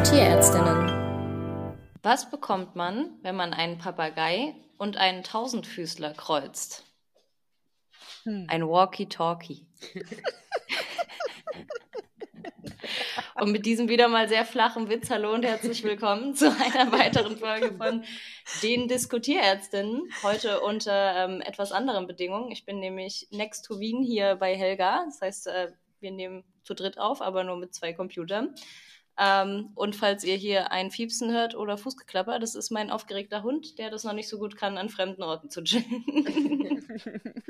Diskutierärztinnen. Was bekommt man, wenn man einen Papagei und einen Tausendfüßler kreuzt? Hm. Ein Walkie-Talkie. Und mit diesem wieder mal sehr flachen Witz, hallo und herzlich willkommen zu einer weiteren Folge von den Diskutierärztinnen. Heute unter ähm, etwas anderen Bedingungen. Ich bin nämlich next to Wien hier bei Helga. Das heißt, äh, wir nehmen zu dritt auf, aber nur mit zwei Computern. Ähm, und falls ihr hier ein Fiepsen hört oder Fußgeklapper, das ist mein aufgeregter Hund, der das noch nicht so gut kann, an fremden Orten zu chillen.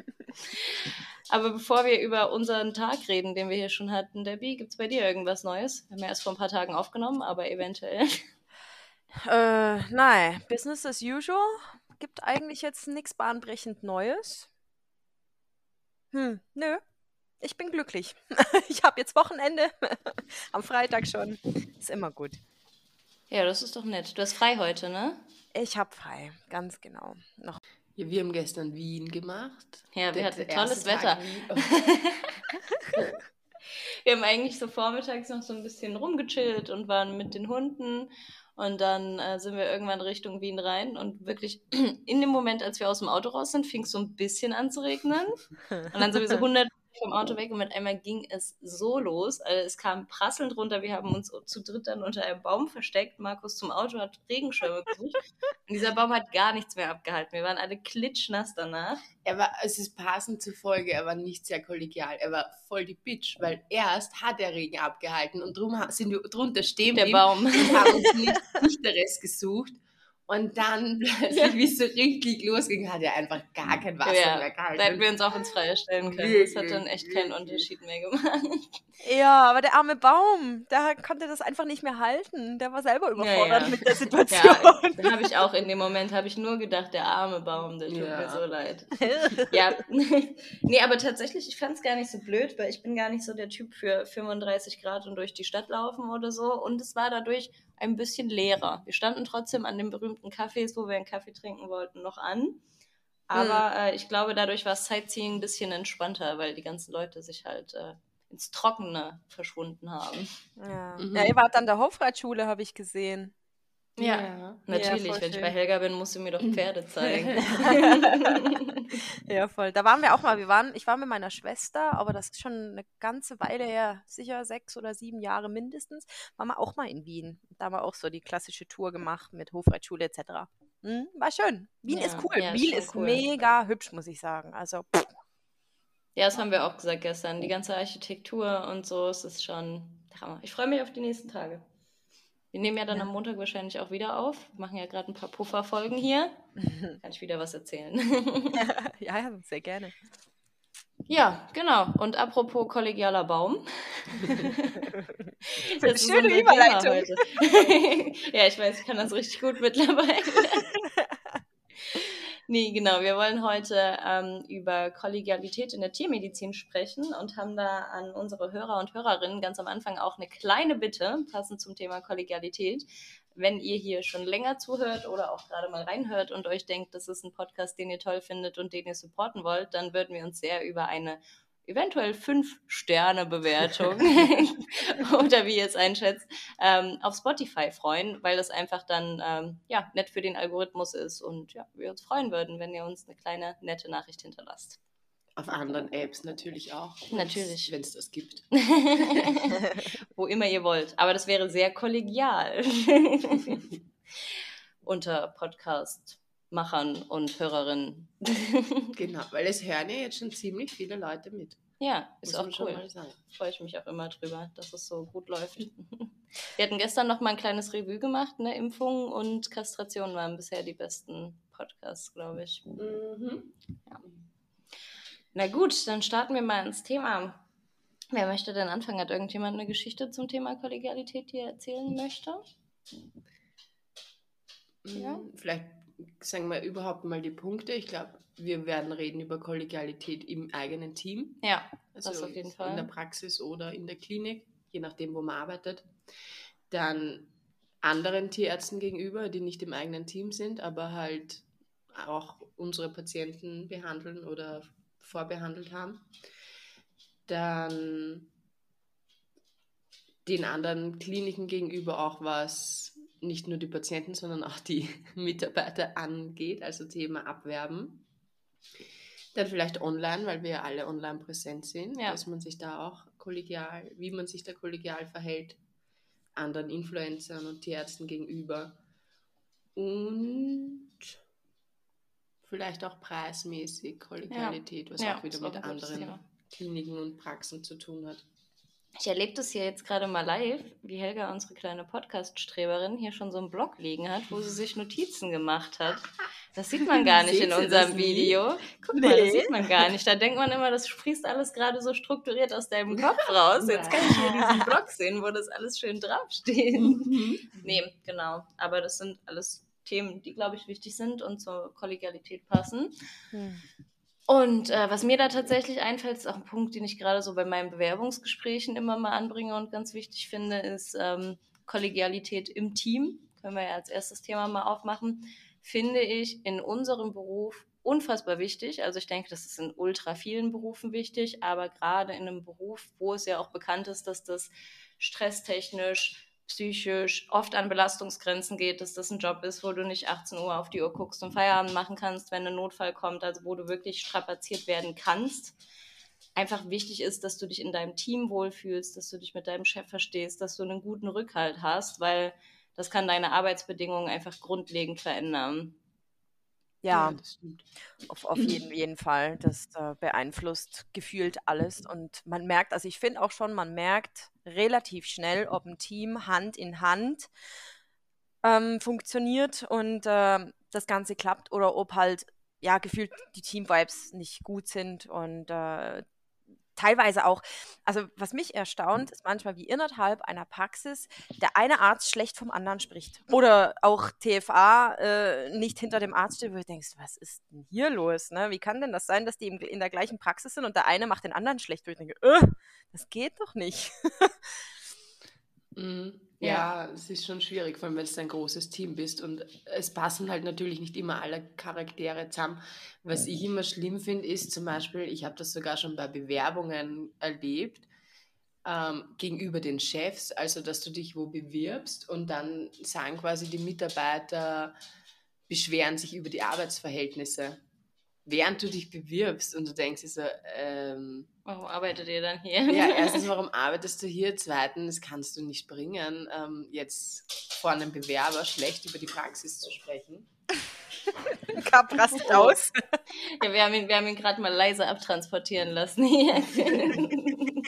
Aber bevor wir über unseren Tag reden, den wir hier schon hatten, Debbie, gibt es bei dir irgendwas Neues? Wir haben ja erst vor ein paar Tagen aufgenommen, aber eventuell. Äh, nein, Business as usual. Gibt eigentlich jetzt nichts bahnbrechend Neues. Hm, nö, ich bin glücklich. Ich habe jetzt Wochenende. Am Freitag schon. Ist immer gut. Ja, das ist doch nett. Du hast frei heute, ne? Ich habe frei, ganz genau. Noch. Ja, wir haben gestern Wien gemacht. Ja, wir hatten tolles Wetter. wir haben eigentlich so vormittags noch so ein bisschen rumgechillt und waren mit den Hunden. Und dann äh, sind wir irgendwann Richtung Wien rein und wirklich in dem Moment, als wir aus dem Auto raus sind, fing es so ein bisschen an zu regnen. Und dann sind wir so 100 vom Auto weg und mit einmal ging es so los. Also es kam prasselnd runter. Wir haben uns zu dritt dann unter einem Baum versteckt. Markus zum Auto hat Regenschirme gesucht. und dieser Baum hat gar nichts mehr abgehalten. Wir waren alle klitschnass danach. Er war, es ist passend zur Folge, er war nicht sehr kollegial. Er war voll die Bitch, weil erst hat der Regen abgehalten und drum sind wir drunter stehen der Baum und haben uns nicht, nicht der Rest gesucht. Und dann plötzlich, ja. wie es so richtig losging, hat er einfach gar kein Wasser ja, mehr gehalten. Da hätten wir uns auch ins Freie stellen können. Das hat dann echt keinen Unterschied mehr gemacht. Ja, aber der arme Baum, der konnte das einfach nicht mehr halten. Der war selber überfordert ja, mit der Situation. Ja, dann habe ich auch in dem Moment, habe ich nur gedacht, der arme Baum, der tut mir so leid. ja, nee, aber tatsächlich, ich fand es gar nicht so blöd, weil ich bin gar nicht so der Typ für 35 Grad und durch die Stadt laufen oder so. Und es war dadurch ein bisschen leerer. Wir standen trotzdem an den berühmten Cafés, wo wir einen Kaffee trinken wollten, noch an. Aber mhm. äh, ich glaube, dadurch war Sightseeing ein bisschen entspannter, weil die ganzen Leute sich halt äh, ins Trockene verschwunden haben. Ja, mhm. ja ihr wart an der Hofreitschule, habe ich gesehen. Ja, ja. natürlich. Ja, Wenn ich bei Helga bin, musst du mir doch Pferde zeigen. ja, voll. Da waren wir auch mal. Wir waren, ich war mit meiner Schwester, aber das ist schon eine ganze Weile her, sicher sechs oder sieben Jahre mindestens, waren wir auch mal in Wien. Da haben wir auch so die klassische Tour gemacht mit Hofreitschule etc. Hm, war schön. Wien ja, ist cool. Wien ist, ist cool. mega hübsch, muss ich sagen. Also, pff. Ja, das haben wir auch gesagt gestern. Die ganze Architektur und so, es ist schon Hammer. Ich freue mich auf die nächsten Tage. Wir nehmen ja dann ja. am Montag wahrscheinlich auch wieder auf. Wir machen ja gerade ein paar Pufferfolgen hier. Kann ich wieder was erzählen. ja, ja, sehr gerne. Ja, genau. Und apropos kollegialer Baum. das ist schöne Überleitung. ja, ich weiß, ich kann das richtig gut mittlerweile. Nee, genau. Wir wollen heute ähm, über Kollegialität in der Tiermedizin sprechen und haben da an unsere Hörer und Hörerinnen ganz am Anfang auch eine kleine Bitte, passend zum Thema Kollegialität. Wenn ihr hier schon länger zuhört oder auch gerade mal reinhört und euch denkt, das ist ein Podcast, den ihr toll findet und den ihr supporten wollt, dann würden wir uns sehr über eine eventuell fünf Sterne Bewertung oder wie ihr es einschätzt, ähm, auf Spotify freuen, weil das einfach dann ähm, ja, nett für den Algorithmus ist und ja, wir uns freuen würden, wenn ihr uns eine kleine nette Nachricht hinterlasst. Auf anderen Apps natürlich auch. Natürlich. Wenn es das gibt. Wo immer ihr wollt. Aber das wäre sehr kollegial. Unter Podcast Machern und Hörerinnen. genau, weil es hören ja jetzt schon ziemlich viele Leute mit. Ja, ist Muss auch cool. Freue ich mich auch immer drüber, dass es so gut läuft. Wir hatten gestern noch mal ein kleines Revue gemacht, ne? Impfungen und Kastration waren bisher die besten Podcasts, glaube ich. Mhm. Ja. Na gut, dann starten wir mal ins Thema. Wer möchte denn anfangen? Hat irgendjemand eine Geschichte zum Thema Kollegialität, die er erzählen möchte? Ja? Vielleicht sagen wir überhaupt mal die Punkte. Ich glaube, wir werden reden über Kollegialität im eigenen Team. Ja, also das auf jeden Fall. In der Praxis oder in der Klinik, je nachdem, wo man arbeitet. Dann anderen Tierärzten gegenüber, die nicht im eigenen Team sind, aber halt auch unsere Patienten behandeln oder vorbehandelt haben. Dann den anderen Kliniken gegenüber auch was nicht nur die Patienten, sondern auch die Mitarbeiter angeht, also Thema Abwerben. Dann vielleicht online, weil wir ja alle online präsent sind, ja. dass man sich da auch kollegial, wie man sich da kollegial verhält, anderen Influencern und Tierärzten gegenüber. Und vielleicht auch preismäßig Kollegialität, ja. was ja, auch wieder mit anderen Kliniken und Praxen zu tun hat. Ich erlebe das hier jetzt gerade mal live, wie Helga, unsere kleine Podcast-Streberin, hier schon so einen Blog liegen hat, wo sie sich Notizen gemacht hat. Das sieht man gar nicht in unserem Video. Guck nee. mal, das sieht man gar nicht. Da denkt man immer, das sprießt alles gerade so strukturiert aus deinem Kopf raus. Jetzt kann ich hier diesen Blog sehen, wo das alles schön draufsteht. Mhm. nee, genau. Aber das sind alles Themen, die, glaube ich, wichtig sind und zur Kollegialität passen. Hm. Und äh, was mir da tatsächlich einfällt, ist auch ein Punkt, den ich gerade so bei meinen Bewerbungsgesprächen immer mal anbringe und ganz wichtig finde, ist ähm, Kollegialität im Team. Können wir ja als erstes Thema mal aufmachen. Finde ich in unserem Beruf unfassbar wichtig. Also ich denke, das ist in ultra vielen Berufen wichtig, aber gerade in einem Beruf, wo es ja auch bekannt ist, dass das stresstechnisch psychisch oft an Belastungsgrenzen geht, dass das ein Job ist, wo du nicht 18 Uhr auf die Uhr guckst und Feierabend machen kannst, wenn ein Notfall kommt, also wo du wirklich strapaziert werden kannst. Einfach wichtig ist, dass du dich in deinem Team wohlfühlst, dass du dich mit deinem Chef verstehst, dass du einen guten Rückhalt hast, weil das kann deine Arbeitsbedingungen einfach grundlegend verändern. Ja, das stimmt. Auf, auf jeden, jeden Fall. Das äh, beeinflusst gefühlt alles. Und man merkt, also ich finde auch schon, man merkt relativ schnell, ob ein Team Hand in Hand ähm, funktioniert und äh, das Ganze klappt oder ob halt ja gefühlt die Team-Vibes nicht gut sind und äh, teilweise auch, also was mich erstaunt, ist manchmal wie innerhalb einer Praxis der eine Arzt schlecht vom anderen spricht. Oder auch TFA äh, nicht hinter dem Arzt steht, wo du denkst, was ist denn hier los? Ne? Wie kann denn das sein, dass die in der gleichen Praxis sind und der eine macht den anderen schlecht? Wo ich denke, äh, das geht doch nicht. mhm. Ja, es ist schon schwierig, vor allem wenn du ein großes Team bist. Und es passen halt natürlich nicht immer alle Charaktere zusammen. Was ich immer schlimm finde, ist zum Beispiel, ich habe das sogar schon bei Bewerbungen erlebt, ähm, gegenüber den Chefs, also dass du dich wo bewirbst und dann sagen quasi die Mitarbeiter, beschweren sich über die Arbeitsverhältnisse während du dich bewirbst und du denkst dir so, ähm, warum arbeitet ihr dann hier? Ja, erstens, warum arbeitest du hier? Zweitens, kannst du nicht bringen, ähm, jetzt vor einem Bewerber schlecht über die Praxis zu sprechen. Kap rastet oh. aus. Ja, wir haben ihn, ihn gerade mal leise abtransportieren lassen.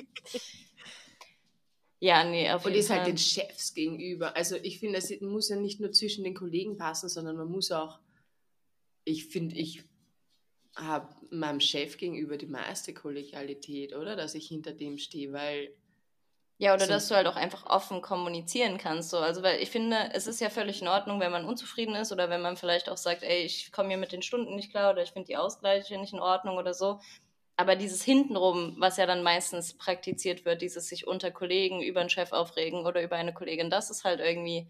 ja, nee, auf Und ist halt den Chefs gegenüber. Also ich finde, es muss ja nicht nur zwischen den Kollegen passen, sondern man muss auch, ich finde, ich habe meinem Chef gegenüber die meiste Kollegialität, oder? Dass ich hinter dem stehe, weil. Ja, oder dass du halt auch einfach offen kommunizieren kannst. So. Also, weil ich finde, es ist ja völlig in Ordnung, wenn man unzufrieden ist oder wenn man vielleicht auch sagt, ey, ich komme hier mit den Stunden nicht klar oder ich finde die Ausgleiche nicht in Ordnung oder so. Aber dieses Hintenrum, was ja dann meistens praktiziert wird, dieses sich unter Kollegen über einen Chef aufregen oder über eine Kollegin, das ist halt irgendwie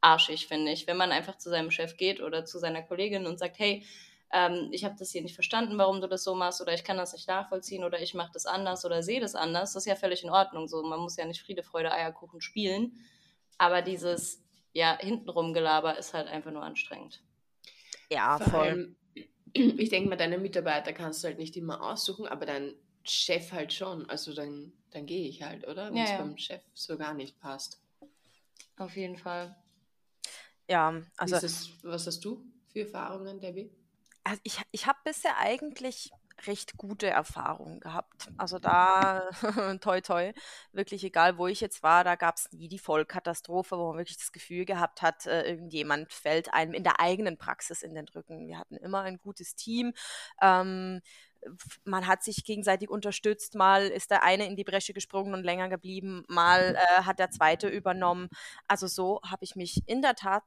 arschig, finde ich. Wenn man einfach zu seinem Chef geht oder zu seiner Kollegin und sagt, hey, ähm, ich habe das hier nicht verstanden, warum du das so machst oder ich kann das nicht nachvollziehen oder ich mache das anders oder sehe das anders, das ist ja völlig in Ordnung. So, man muss ja nicht Friede, Freude, Eierkuchen spielen, aber dieses ja hintenrum Gelaber ist halt einfach nur anstrengend. Ja, voll. ich denke mal, deine Mitarbeiter kannst du halt nicht immer aussuchen, aber dein Chef halt schon. Also dann, dann gehe ich halt, oder? Wenn es ja, ja. beim Chef so gar nicht passt. Auf jeden Fall. Ja, also. Es, was hast du für Erfahrungen, Debbie? Also ich, ich habe bisher eigentlich recht gute Erfahrungen gehabt. Also da, toi toi, wirklich egal, wo ich jetzt war, da gab es nie die Vollkatastrophe, wo man wirklich das Gefühl gehabt hat, äh, irgendjemand fällt einem in der eigenen Praxis in den Rücken. Wir hatten immer ein gutes Team. Ähm, man hat sich gegenseitig unterstützt, mal ist der eine in die Bresche gesprungen und länger geblieben, mal äh, hat der zweite übernommen. Also so habe ich mich in der Tat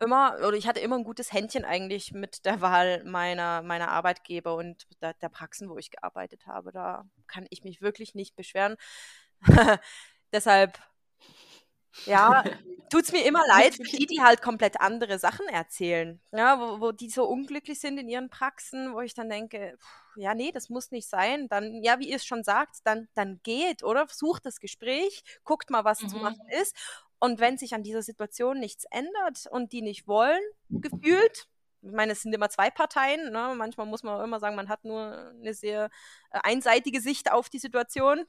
immer, oder ich hatte immer ein gutes Händchen eigentlich mit der Wahl meiner, meiner Arbeitgeber und der, der Praxen, wo ich gearbeitet habe. Da kann ich mich wirklich nicht beschweren. Deshalb Ja, tut es mir immer leid für die, die halt komplett andere Sachen erzählen. Ja, wo, wo die so unglücklich sind in ihren Praxen, wo ich dann denke, ja, nee, das muss nicht sein. Dann, ja, wie ihr es schon sagt, dann, dann geht, oder? Sucht das Gespräch, guckt mal, was mhm. zu machen ist. Und wenn sich an dieser Situation nichts ändert und die nicht wollen, gefühlt, ich meine, es sind immer zwei Parteien. Ne? Manchmal muss man auch immer sagen, man hat nur eine sehr äh, einseitige Sicht auf die Situation.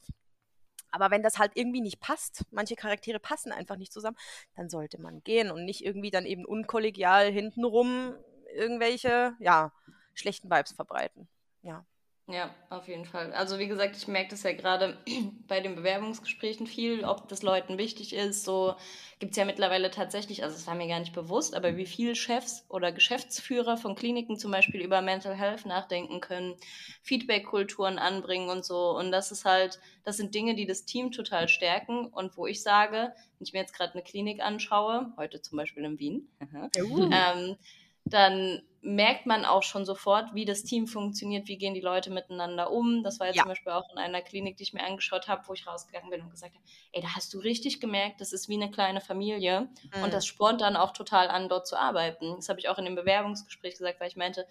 Aber wenn das halt irgendwie nicht passt, manche Charaktere passen einfach nicht zusammen, dann sollte man gehen und nicht irgendwie dann eben unkollegial hintenrum irgendwelche, ja, schlechten Vibes verbreiten. Ja. Ja, auf jeden Fall. Also wie gesagt, ich merke das ja gerade bei den Bewerbungsgesprächen viel, ob das Leuten wichtig ist. So gibt es ja mittlerweile tatsächlich, also es war mir gar nicht bewusst, aber wie viele Chefs oder Geschäftsführer von Kliniken zum Beispiel über Mental Health nachdenken können, Feedback-Kulturen anbringen und so. Und das ist halt, das sind Dinge, die das Team total stärken. Und wo ich sage, wenn ich mir jetzt gerade eine Klinik anschaue, heute zum Beispiel in Wien, uh. ähm, dann merkt man auch schon sofort, wie das Team funktioniert, wie gehen die Leute miteinander um. Das war jetzt ja. zum Beispiel auch in einer Klinik, die ich mir angeschaut habe, wo ich rausgegangen bin und gesagt habe, ey, da hast du richtig gemerkt, das ist wie eine kleine Familie mhm. und das spornt dann auch total an, dort zu arbeiten. Das habe ich auch in dem Bewerbungsgespräch gesagt, weil ich meinte,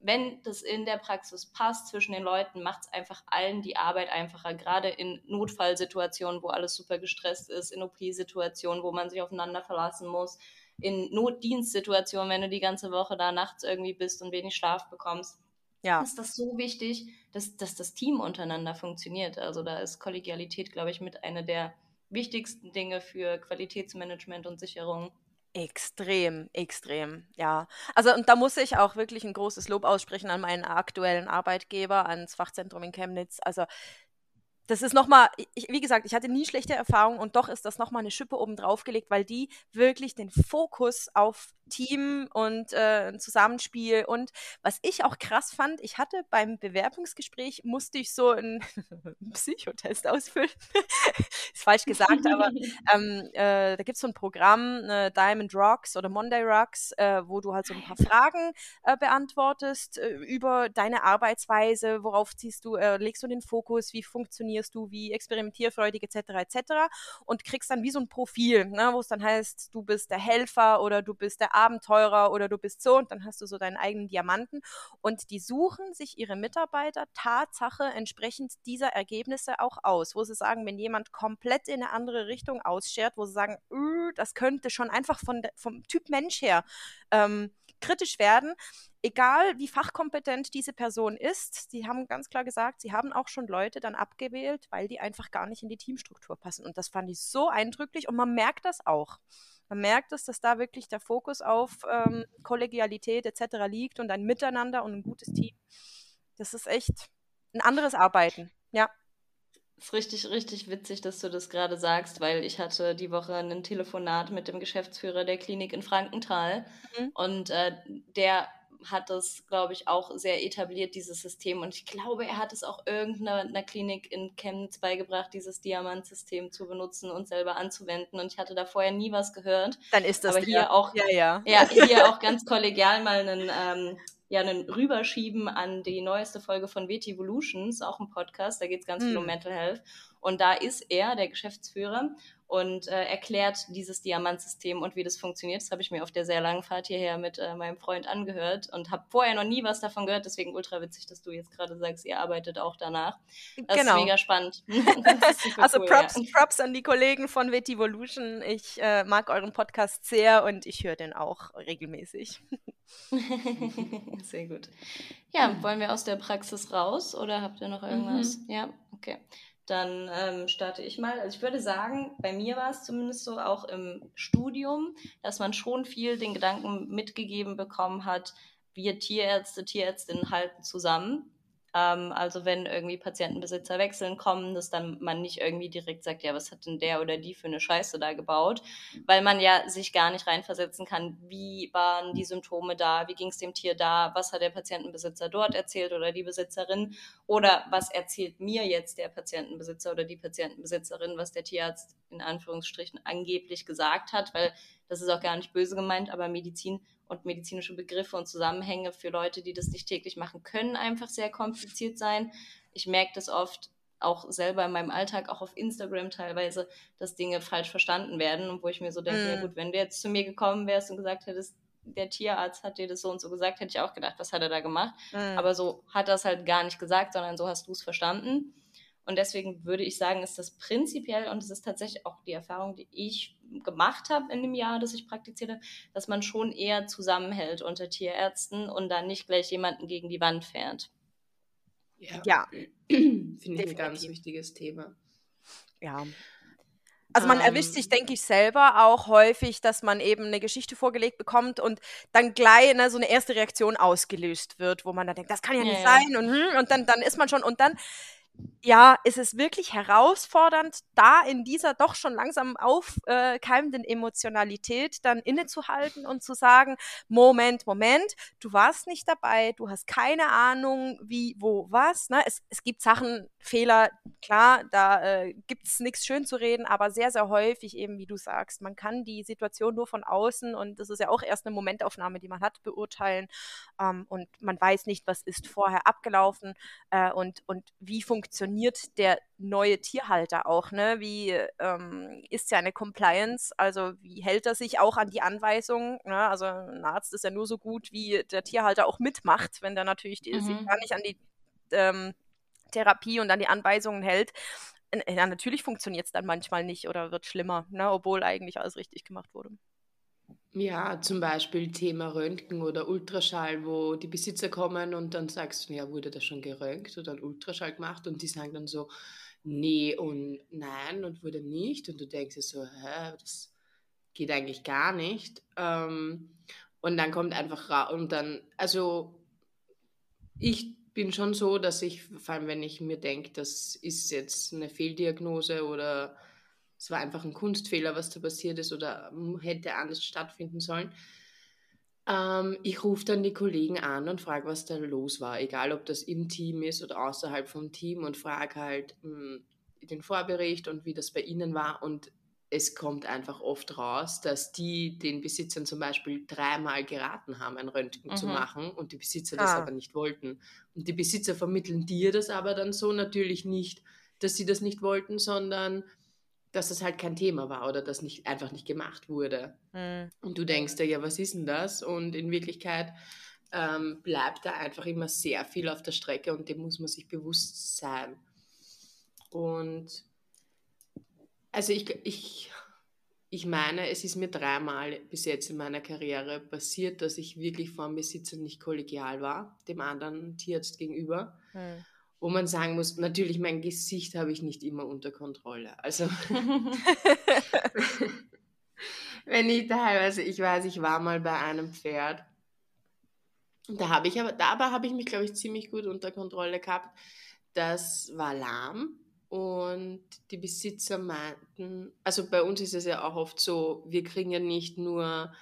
wenn das in der Praxis passt zwischen den Leuten, macht es einfach allen die Arbeit einfacher, gerade in Notfallsituationen, wo alles super gestresst ist, in OP-Situationen, wo man sich aufeinander verlassen muss in Notdienstsituationen, wenn du die ganze Woche da nachts irgendwie bist und wenig Schlaf bekommst, ja. ist das so wichtig, dass, dass das Team untereinander funktioniert. Also da ist Kollegialität, glaube ich, mit einer der wichtigsten Dinge für Qualitätsmanagement und Sicherung. Extrem, extrem, ja. Also und da muss ich auch wirklich ein großes Lob aussprechen an meinen aktuellen Arbeitgeber, ans Fachzentrum in Chemnitz. Also das ist nochmal, wie gesagt, ich hatte nie schlechte Erfahrungen und doch ist das nochmal eine Schippe oben drauf gelegt, weil die wirklich den Fokus auf Team und äh, Zusammenspiel und was ich auch krass fand, ich hatte beim Bewerbungsgespräch, musste ich so einen Psychotest ausfüllen. ist falsch gesagt, aber ähm, äh, da gibt es so ein Programm, äh, Diamond Rocks oder Monday Rocks, äh, wo du halt so ein paar Fragen äh, beantwortest äh, über deine Arbeitsweise, worauf ziehst du, legst du den Fokus, wie funktionierst du, wie experimentierfreudig etc. etc. und kriegst dann wie so ein Profil, ne, wo es dann heißt, du bist der Helfer oder du bist der Abenteurer oder du bist so und dann hast du so deinen eigenen Diamanten. Und die suchen sich ihre Mitarbeiter Tatsache entsprechend dieser Ergebnisse auch aus, wo sie sagen, wenn jemand komplett in eine andere Richtung ausschert, wo sie sagen, das könnte schon einfach von vom Typ Mensch her ähm, kritisch werden, egal wie fachkompetent diese Person ist. Sie haben ganz klar gesagt, sie haben auch schon Leute dann abgewählt, weil die einfach gar nicht in die Teamstruktur passen. Und das fand ich so eindrücklich und man merkt das auch. Man merkt es, dass da wirklich der Fokus auf ähm, Kollegialität etc. liegt und ein Miteinander und ein gutes Team. Das ist echt ein anderes Arbeiten. Ja. Es ist richtig, richtig witzig, dass du das gerade sagst, weil ich hatte die Woche ein Telefonat mit dem Geschäftsführer der Klinik in Frankenthal mhm. und äh, der hat das, glaube ich, auch sehr etabliert, dieses System. Und ich glaube, er hat es auch irgendeiner Klinik in Chemnitz beigebracht, dieses Diamantsystem zu benutzen und selber anzuwenden. Und ich hatte da vorher nie was gehört. Dann ist das Aber hier der. auch, ja, ja. ja, hier auch ganz kollegial mal einen, ähm, ja, einen Rüberschieben an die neueste Folge von Vetivolutions, auch ein Podcast, da geht es ganz hm. viel um hm. Mental Health. Und da ist er, der Geschäftsführer, und äh, erklärt dieses Diamantsystem und wie das funktioniert. Das habe ich mir auf der sehr langen Fahrt hierher mit äh, meinem Freund angehört und habe vorher noch nie was davon gehört. Deswegen ultra witzig, dass du jetzt gerade sagst, ihr arbeitet auch danach. Das genau. ist mega spannend. Ist also cool, Props, ja. Props an die Kollegen von Vetivolution. Ich äh, mag euren Podcast sehr und ich höre den auch regelmäßig. sehr gut. Ja, wollen wir aus der Praxis raus oder habt ihr noch irgendwas? Mhm. Ja, okay dann ähm, starte ich mal. Also ich würde sagen, bei mir war es zumindest so auch im Studium, dass man schon viel den Gedanken mitgegeben bekommen hat, wir Tierärzte, Tierärztinnen halten zusammen. Ähm, also wenn irgendwie Patientenbesitzer wechseln kommen, dass dann man nicht irgendwie direkt sagt, ja, was hat denn der oder die für eine Scheiße da gebaut, weil man ja sich gar nicht reinversetzen kann, wie waren die Symptome da, wie ging es dem Tier da, was hat der Patientenbesitzer dort erzählt oder die Besitzerin? Oder was erzählt mir jetzt der Patientenbesitzer oder die Patientenbesitzerin, was der Tierarzt in Anführungsstrichen angeblich gesagt hat, weil das ist auch gar nicht böse gemeint, aber Medizin und medizinische Begriffe und Zusammenhänge für Leute, die das nicht täglich machen, können einfach sehr kompliziert sein. Ich merke das oft auch selber in meinem Alltag, auch auf Instagram teilweise, dass Dinge falsch verstanden werden und wo ich mir so denke, mm. ja gut, wenn du jetzt zu mir gekommen wärst und gesagt hättest, der Tierarzt hat dir das so und so gesagt, hätte ich auch gedacht, was hat er da gemacht? Mm. Aber so hat er es halt gar nicht gesagt, sondern so hast du es verstanden. Und deswegen würde ich sagen, ist das prinzipiell, und es ist tatsächlich auch die Erfahrung, die ich gemacht habe in dem Jahr, das ich praktiziere, dass man schon eher zusammenhält unter Tierärzten und dann nicht gleich jemanden gegen die Wand fährt. Ja, ja. finde ich ein ganz wichtiges Thema. Ja, also man erwischt sich, ähm. denke ich, selber auch häufig, dass man eben eine Geschichte vorgelegt bekommt und dann gleich ne, so eine erste Reaktion ausgelöst wird, wo man dann denkt, das kann ja nicht ja, sein und, hm, und dann, dann ist man schon und dann ja, es ist wirklich herausfordernd, da in dieser doch schon langsam aufkeimenden Emotionalität dann innezuhalten und zu sagen, Moment, Moment, du warst nicht dabei, du hast keine Ahnung, wie, wo, was. Ne? Es, es gibt Sachen, Fehler, klar, da äh, gibt es nichts schön zu reden, aber sehr, sehr häufig eben, wie du sagst, man kann die Situation nur von außen und das ist ja auch erst eine Momentaufnahme, die man hat, beurteilen ähm, und man weiß nicht, was ist vorher abgelaufen äh, und, und wie funktioniert funktioniert der neue Tierhalter auch? Ne? Wie ähm, ist seine Compliance? Also wie hält er sich auch an die Anweisungen? Ne? Also ein Arzt ist ja nur so gut, wie der Tierhalter auch mitmacht, wenn der natürlich die, mhm. sich gar nicht an die ähm, Therapie und an die Anweisungen hält. Ja, natürlich funktioniert es dann manchmal nicht oder wird schlimmer, ne? obwohl eigentlich alles richtig gemacht wurde. Ja, zum Beispiel Thema Röntgen oder Ultraschall, wo die Besitzer kommen und dann sagst du, ja, wurde das schon geröntgt oder ein Ultraschall gemacht und die sagen dann so, nee und nein und wurde nicht und du denkst so, hä, das geht eigentlich gar nicht. Ähm, und dann kommt einfach raus und dann, also ich bin schon so, dass ich, vor allem wenn ich mir denke, das ist jetzt eine Fehldiagnose oder es war einfach ein Kunstfehler, was da passiert ist oder hätte anders stattfinden sollen. Ähm, ich rufe dann die Kollegen an und frage, was da los war, egal ob das im Team ist oder außerhalb vom Team und frage halt mh, hm, den Vorbericht und wie das bei ihnen war und es kommt einfach oft raus, dass die den Besitzern zum Beispiel dreimal geraten haben, ein Röntgen mhm. zu machen und die Besitzer ah. das aber nicht wollten. Und die Besitzer vermitteln dir das aber dann so natürlich nicht, dass sie das nicht wollten, sondern dass das halt kein Thema war oder dass nicht einfach nicht gemacht wurde. Mhm. Und du denkst dir, ja, was ist denn das? Und in Wirklichkeit ähm, bleibt da einfach immer sehr viel auf der Strecke und dem muss man sich bewusst sein. Und also ich, ich, ich meine, es ist mir dreimal bis jetzt in meiner Karriere passiert, dass ich wirklich vor dem Besitzer nicht kollegial war, dem anderen Tierarzt gegenüber. Mhm wo man sagen muss, natürlich mein Gesicht habe ich nicht immer unter Kontrolle. Also wenn ich teilweise, ich weiß, ich war mal bei einem Pferd, da habe ich aber, dabei habe ich mich, glaube ich, ziemlich gut unter Kontrolle gehabt. Das war lahm und die Besitzer meinten, also bei uns ist es ja auch oft so, wir kriegen ja nicht nur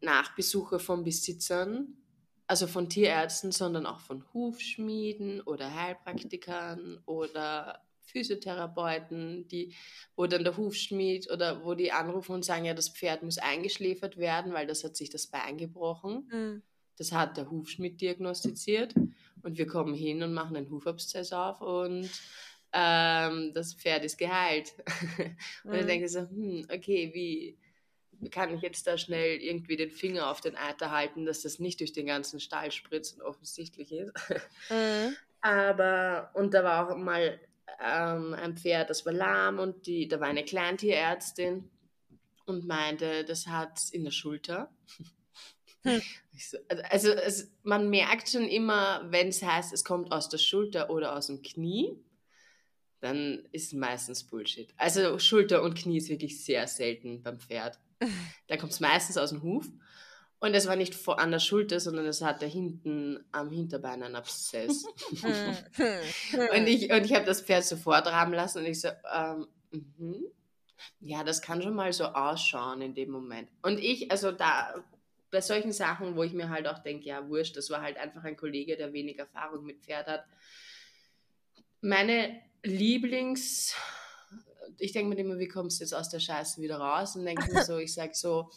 Nachbesuche von Besitzern, also von Tierärzten, sondern auch von Hufschmieden oder Heilpraktikern oder Physiotherapeuten, die, wo dann der Hufschmied oder wo die anrufen und sagen, ja, das Pferd muss eingeschläfert werden, weil das hat sich das Bein gebrochen. Mhm. Das hat der Hufschmied diagnostiziert und wir kommen hin und machen einen Hufabszess auf und ähm, das Pferd ist geheilt. und mhm. dann denke ich so, hm, okay, wie, kann ich jetzt da schnell irgendwie den Finger auf den Eiter halten, dass das nicht durch den ganzen Stall spritzt und offensichtlich ist. Mhm. Aber, und da war auch mal ähm, ein Pferd, das war lahm und die, da war eine Kleintierärztin und meinte, das hat in der Schulter. Hm. Also, also man merkt schon immer, wenn es heißt, es kommt aus der Schulter oder aus dem Knie, dann ist meistens Bullshit. Also Schulter und Knie ist wirklich sehr selten beim Pferd. Da kommt es meistens aus dem Huf. Und es war nicht vor, an der Schulter, sondern es hatte hinten am Hinterbein einen Abszess. und ich, und ich habe das Pferd sofort rahmen lassen und ich so, ähm, mhm. ja, das kann schon mal so ausschauen in dem Moment. Und ich, also da, bei solchen Sachen, wo ich mir halt auch denke, ja, wurscht, das war halt einfach ein Kollege, der wenig Erfahrung mit Pferd hat. Meine Lieblings- ich denke mir immer, wie kommst du jetzt aus der Scheiße wieder raus? Und denke mir so, ich sage so,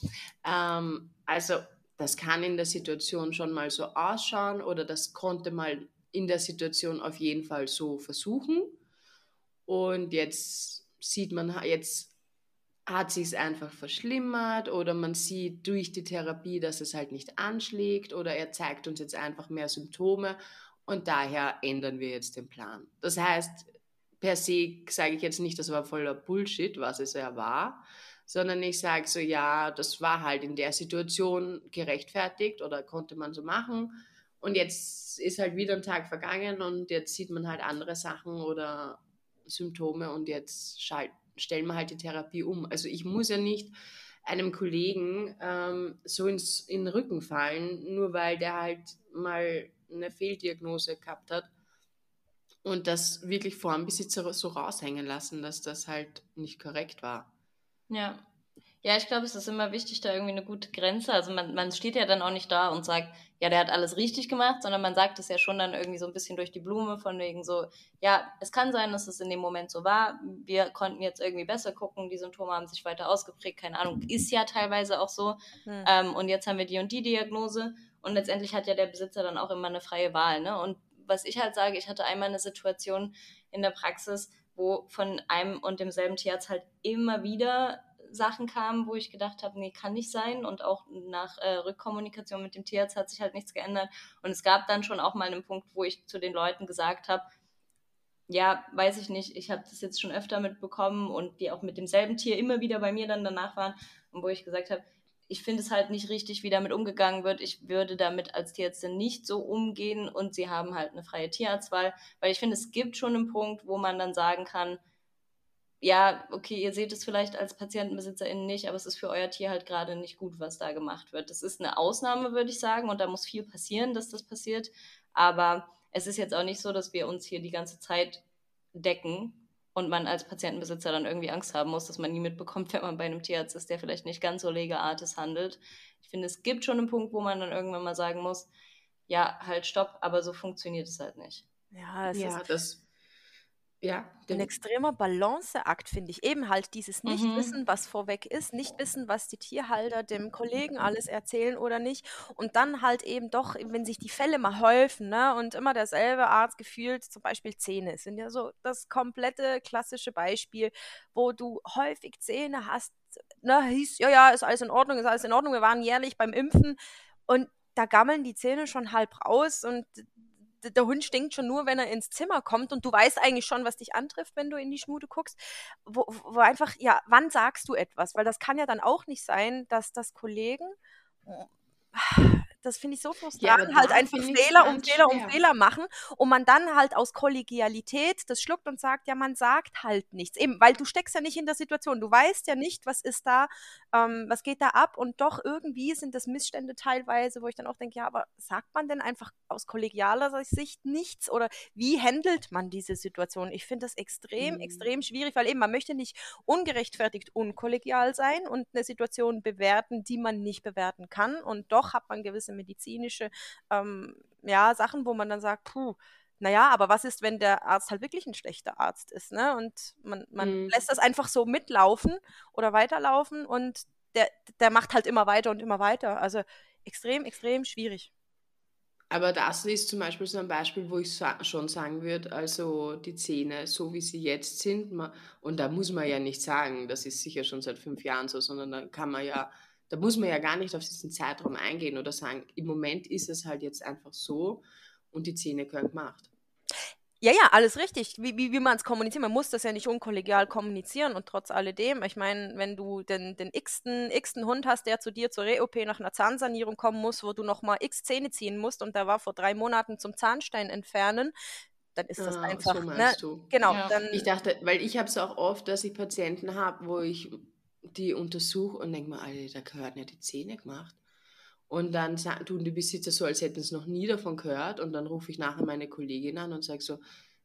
ähm, also das kann in der Situation schon mal so ausschauen oder das konnte mal in der Situation auf jeden Fall so versuchen. und jetzt sieht man, jetzt hat sich es einfach verschlimmert oder man sieht durch die Therapie, dass es halt nicht anschlägt oder er zeigt uns jetzt einfach mehr Symptome und daher ändern wir jetzt den Plan. Das heißt, per se sage ich jetzt nicht, das war voller Bullshit, was es ja war, sondern ich sage so, ja, das war halt in der Situation gerechtfertigt oder konnte man so machen. Und jetzt ist halt wieder ein Tag vergangen und jetzt sieht man halt andere Sachen oder Symptome und jetzt stellen wir halt die Therapie um. Also ich muss ja nicht einem Kollegen ähm, so ins, in den Rücken fallen, nur weil der halt mal eine Fehldiagnose gehabt hat und das wirklich vor dem Besitzer so raushängen lassen, dass das halt nicht korrekt war. Ja. Ja, ich glaube, es ist immer wichtig, da irgendwie eine gute Grenze. Also man, man steht ja dann auch nicht da und sagt, ja, der hat alles richtig gemacht, sondern man sagt es ja schon dann irgendwie so ein bisschen durch die Blume, von wegen so, ja, es kann sein, dass es in dem Moment so war. Wir konnten jetzt irgendwie besser gucken, die Symptome haben sich weiter ausgeprägt, keine Ahnung, ist ja teilweise auch so. Hm. Ähm, und jetzt haben wir die und die Diagnose. Und letztendlich hat ja der Besitzer dann auch immer eine freie Wahl. Ne? Und was ich halt sage, ich hatte einmal eine Situation in der Praxis, wo von einem und demselben Tierarzt halt immer wieder Sachen kamen, wo ich gedacht habe, nee, kann nicht sein. Und auch nach äh, Rückkommunikation mit dem Tierarzt hat sich halt nichts geändert. Und es gab dann schon auch mal einen Punkt, wo ich zu den Leuten gesagt habe, ja, weiß ich nicht, ich habe das jetzt schon öfter mitbekommen und die auch mit demselben Tier immer wieder bei mir dann danach waren und wo ich gesagt habe, ich finde es halt nicht richtig, wie damit umgegangen wird. Ich würde damit als Tierärztin nicht so umgehen und sie haben halt eine freie Tierarztwahl, weil ich finde, es gibt schon einen Punkt, wo man dann sagen kann, ja, okay, ihr seht es vielleicht als PatientenbesitzerInnen nicht, aber es ist für euer Tier halt gerade nicht gut, was da gemacht wird. Das ist eine Ausnahme, würde ich sagen, und da muss viel passieren, dass das passiert. Aber es ist jetzt auch nicht so, dass wir uns hier die ganze Zeit decken und man als Patientenbesitzer dann irgendwie Angst haben muss, dass man nie mitbekommt, wenn man bei einem Tierarzt ist, der vielleicht nicht ganz so legeartes handelt. Ich finde, es gibt schon einen Punkt, wo man dann irgendwann mal sagen muss, ja, halt stopp, aber so funktioniert es halt nicht. Ja, es ja, ist das ja, ein extremer Balanceakt, finde ich. Eben halt dieses mhm. Nichtwissen, was vorweg ist, nicht wissen, was die Tierhalter dem Kollegen alles erzählen oder nicht. Und dann halt eben doch, wenn sich die Fälle mal häufen, ne, und immer derselbe Arzt gefühlt, zum Beispiel Zähne, sind ja so das komplette klassische Beispiel, wo du häufig Zähne hast, ne, hieß, ja, ja, ist alles in Ordnung, ist alles in Ordnung, wir waren jährlich beim Impfen und da gammeln die Zähne schon halb raus und der Hund stinkt schon nur, wenn er ins Zimmer kommt und du weißt eigentlich schon, was dich antrifft, wenn du in die Schmude guckst, wo, wo einfach, ja, wann sagst du etwas? Weil das kann ja dann auch nicht sein, dass das Kollegen das finde ich so frustrierend, ja, halt einfach Fehler um Fehler um Fehler machen und man dann halt aus Kollegialität das schluckt und sagt, ja, man sagt halt nichts. Eben, weil du steckst ja nicht in der Situation, du weißt ja nicht, was ist da, ähm, was geht da ab und doch irgendwie sind das Missstände teilweise, wo ich dann auch denke, ja, aber sagt man denn einfach aus kollegialer Sicht nichts oder wie handelt man diese Situation? Ich finde das extrem, mhm. extrem schwierig, weil eben man möchte nicht ungerechtfertigt unkollegial sein und eine Situation bewerten, die man nicht bewerten kann und doch hat man gewisse medizinische ähm, ja, Sachen, wo man dann sagt, puh, naja, aber was ist, wenn der Arzt halt wirklich ein schlechter Arzt ist, ne? Und man, man mhm. lässt das einfach so mitlaufen oder weiterlaufen und der, der macht halt immer weiter und immer weiter. Also extrem, extrem schwierig. Aber das ist zum Beispiel so ein Beispiel, wo ich schon sagen würde, also die Zähne, so wie sie jetzt sind, und da muss man ja nicht sagen, das ist sicher schon seit fünf Jahren so, sondern da kann man ja da muss man ja gar nicht auf diesen Zeitraum eingehen oder sagen, im Moment ist es halt jetzt einfach so und die Zähne können gemacht. Ja, ja, alles richtig. Wie, wie, wie man es kommuniziert. Man muss das ja nicht unkollegial kommunizieren und trotz alledem, ich meine, wenn du den, den x-ten, x-ten Hund hast, der zu dir zur Re-OP nach einer Zahnsanierung kommen muss, wo du nochmal x Zähne ziehen musst und der war vor drei Monaten zum Zahnstein entfernen, dann ist das ah, einfach. So ne? du. Genau. Ja. Dann, ich dachte, weil ich habe es auch oft, dass ich Patienten habe, wo ich die untersuche und denke mir, Alter, da gehören ja die Zähne gemacht. Und dann tun die Besitzer so, als hätten sie noch nie davon gehört. Und dann rufe ich nachher meine Kollegin an und sage so,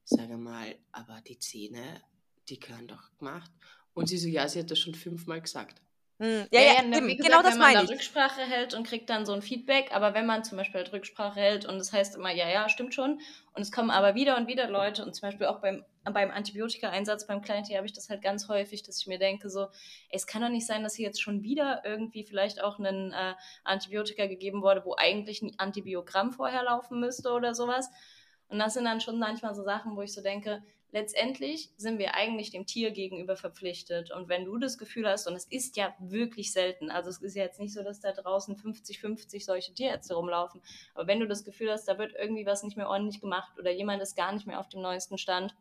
sage mal, aber die Zähne, die gehören doch gemacht. Und sie so, ja, sie hat das schon fünfmal gesagt. Hm. Ja, ja, ja, ja wie gesagt, genau das meine ich. Wenn man da Rücksprache hält und kriegt dann so ein Feedback, aber wenn man zum Beispiel halt Rücksprache hält und es das heißt immer, ja, ja, stimmt schon, und es kommen aber wieder und wieder Leute und zum Beispiel auch beim, beim Antibiotika-Einsatz beim Kleintier habe ich das halt ganz häufig, dass ich mir denke so, es kann doch nicht sein, dass hier jetzt schon wieder irgendwie vielleicht auch ein äh, Antibiotika gegeben wurde, wo eigentlich ein Antibiogramm vorher laufen müsste oder sowas. Und das sind dann schon manchmal so Sachen, wo ich so denke, letztendlich sind wir eigentlich dem Tier gegenüber verpflichtet. Und wenn du das Gefühl hast, und es ist ja wirklich selten, also es ist ja jetzt nicht so, dass da draußen 50-50 solche Tierärzte rumlaufen, aber wenn du das Gefühl hast, da wird irgendwie was nicht mehr ordentlich gemacht oder jemand ist gar nicht mehr auf dem neuesten Stand,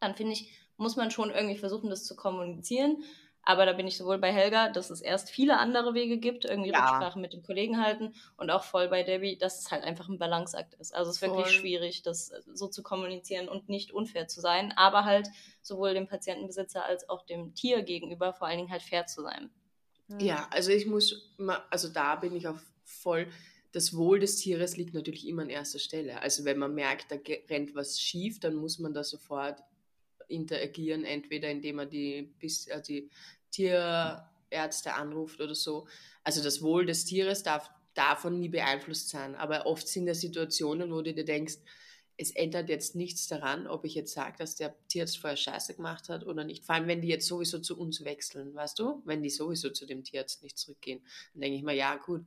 dann finde ich, muss man schon irgendwie versuchen, das zu kommunizieren. Aber da bin ich sowohl bei Helga, dass es erst viele andere Wege gibt, irgendwie ja. Rücksprache mit dem Kollegen halten und auch voll bei Debbie, dass es halt einfach ein Balanceakt ist. Also es ist voll. wirklich schwierig, das äh, so zu kommunizieren und nicht unfair zu sein, aber halt sowohl dem Patientenbesitzer als auch dem Tier gegenüber vor allen Dingen halt fair zu sein. Ja, also ich muss, also da bin ich auch voll, das Wohl des Tieres liegt natürlich immer an erster Stelle. Also wenn man merkt, da rennt was schief, dann muss man da sofort interagieren, entweder indem man die, äh, die Tierärzte anruft oder so. Also das Wohl des Tieres darf davon nie beeinflusst sein. Aber oft sind ja Situationen, wo du dir denkst, es ändert jetzt nichts daran, ob ich jetzt sage, dass der Tierarzt vorher Scheiße gemacht hat oder nicht. Vor allem, wenn die jetzt sowieso zu uns wechseln, weißt du? Wenn die sowieso zu dem Tierarzt nicht zurückgehen, dann denke ich mir, ja gut,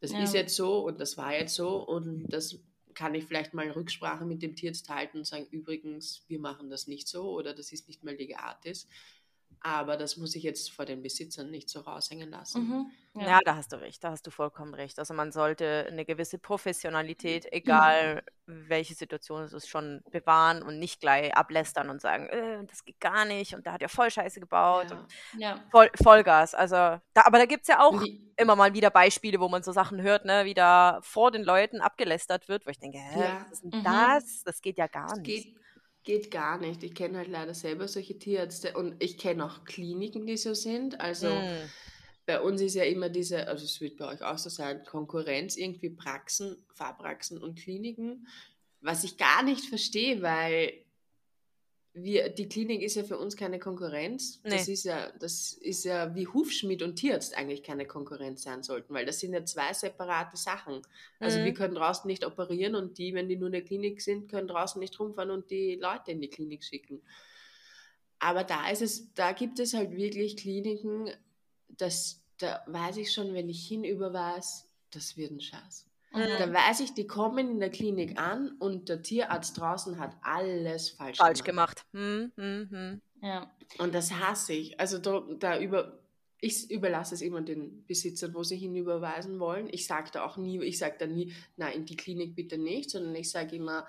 das ja. ist jetzt so und das war jetzt so und das kann ich vielleicht mal Rücksprache mit dem Tierarzt halten und sagen, übrigens, wir machen das nicht so oder das ist nicht mal die Artis. Aber das muss ich jetzt vor den Besitzern nicht so raushängen lassen. Mhm. Ja. ja. da hast du recht, da hast du vollkommen recht. Also man sollte eine gewisse Professionalität, egal mhm. welche Situation es ist, schon bewahren und nicht gleich ablästern und sagen, äh, das geht gar nicht und da hat ja voll Scheiße gebaut ja. und ja. Voll, Vollgas. Also, da, aber da gibt es ja auch die, immer mal wieder Beispiele, wo man so Sachen hört, ne, wie da vor den Leuten abgelästert wird, wo ich denke, hä, was ist denn mhm. das? Das geht ja gar das nicht. Geht Geht gar nicht. Ich kenne halt leider selber solche Tierärzte und ich kenne auch Kliniken, die so sind. Also mm. bei uns ist ja immer diese, also es wird bei euch auch so sein, Konkurrenz, irgendwie Praxen, Fahrpraxen und Kliniken, was ich gar nicht verstehe, weil wir, die Klinik ist ja für uns keine Konkurrenz. Nee. Das, ist ja, das ist ja wie Hufschmied und Tierarzt eigentlich keine Konkurrenz sein sollten, weil das sind ja zwei separate Sachen. Also mhm. wir können draußen nicht operieren und die, wenn die nur in der Klinik sind, können draußen nicht rumfahren und die Leute in die Klinik schicken. Aber da ist es, da gibt es halt wirklich Kliniken, das, da weiß ich schon, wenn ich hinüberweise, das wird ein Schatz. Mhm. Da weiß ich, die kommen in der Klinik an und der Tierarzt draußen hat alles falsch, falsch gemacht. gemacht. Hm, hm. Ja. Und das hasse ich. Also da, da über, ich überlasse es immer den Besitzern, wo sie hinüberweisen wollen. Ich sage da auch nie, ich sage da nie, nein, in die Klinik bitte nicht, sondern ich sage immer,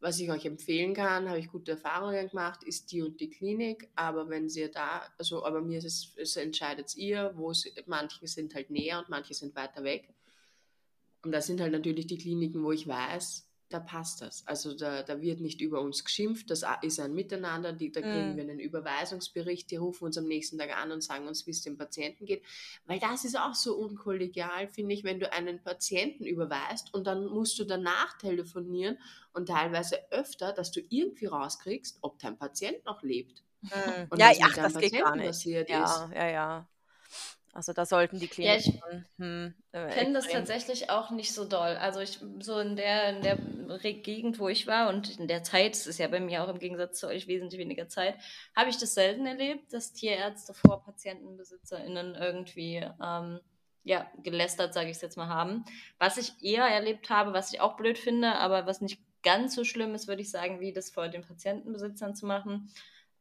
was ich euch empfehlen kann, habe ich gute Erfahrungen gemacht, ist die und die Klinik. Aber wenn sie da, also, aber mir ist es, es entscheidet ihr, wo sie, manche sind halt näher und manche sind weiter weg. Und das sind halt natürlich die Kliniken, wo ich weiß, da passt das. Also da, da wird nicht über uns geschimpft, das ist ein Miteinander, die, da kriegen mm. wir einen Überweisungsbericht, die rufen uns am nächsten Tag an und sagen uns, wie es dem Patienten geht. Weil das ist auch so unkollegial, finde ich, wenn du einen Patienten überweist und dann musst du danach telefonieren und teilweise öfter, dass du irgendwie rauskriegst, ob dein Patient noch lebt. Mm. ja, ach, das geht gar nicht. Ja, ist. ja, ja. Also da sollten die Kliniken. Ja, ich hm, äh, kenne das tatsächlich auch nicht so doll. Also ich so in der, in der Gegend, wo ich war und in der Zeit, es ist ja bei mir auch im Gegensatz zu euch wesentlich weniger Zeit, habe ich das selten erlebt, dass Tierärzte vor PatientenbesitzerInnen irgendwie ähm, ja, gelästert, sage ich es jetzt mal, haben. Was ich eher erlebt habe, was ich auch blöd finde, aber was nicht ganz so schlimm ist, würde ich sagen, wie das vor den Patientenbesitzern zu machen.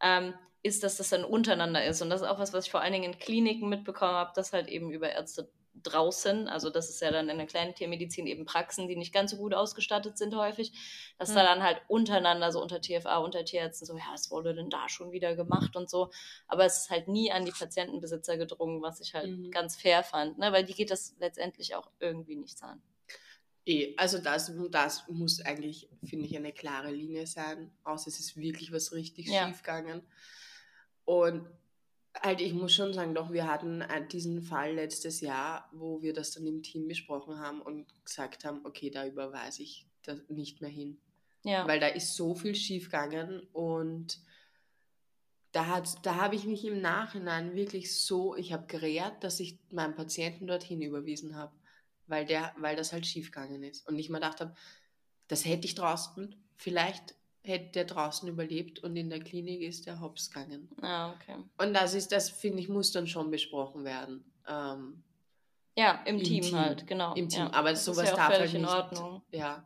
Ähm, ist, dass das dann untereinander ist. Und das ist auch was, was ich vor allen Dingen in Kliniken mitbekommen habe, dass halt eben über Ärzte draußen, also das ist ja dann in der kleinen Tiermedizin eben Praxen, die nicht ganz so gut ausgestattet sind häufig, dass mhm. da dann halt untereinander, so unter TFA, unter Tierärzten so, ja, was wurde denn da schon wieder gemacht und so. Aber es ist halt nie an die Patientenbesitzer gedrungen, was ich halt mhm. ganz fair fand, ne? weil die geht das letztendlich auch irgendwie nichts an. Eh, also das, das muss eigentlich, finde ich, eine klare Linie sein, außer es ist wirklich was richtig ja. schief gegangen. Und halt, ich muss schon sagen, doch, wir hatten äh, diesen Fall letztes Jahr, wo wir das dann im Team besprochen haben und gesagt haben, okay, da überweise ich das nicht mehr hin. Ja. Weil da ist so viel schiefgegangen und da, da habe ich mich im Nachhinein wirklich so, ich habe gerät, dass ich meinen Patienten dorthin überwiesen habe, weil, weil das halt schiefgegangen ist. Und ich mir gedacht habe, das hätte ich draußen vielleicht hätte der draußen überlebt und in der Klinik ist der hops gegangen. Ah, okay. Und das ist, das finde ich, muss dann schon besprochen werden. Ähm, ja, im, im Team, Team, halt, genau. Im Team, ja. aber das sowas ist ja darf halt nicht. In Ordnung. Ja.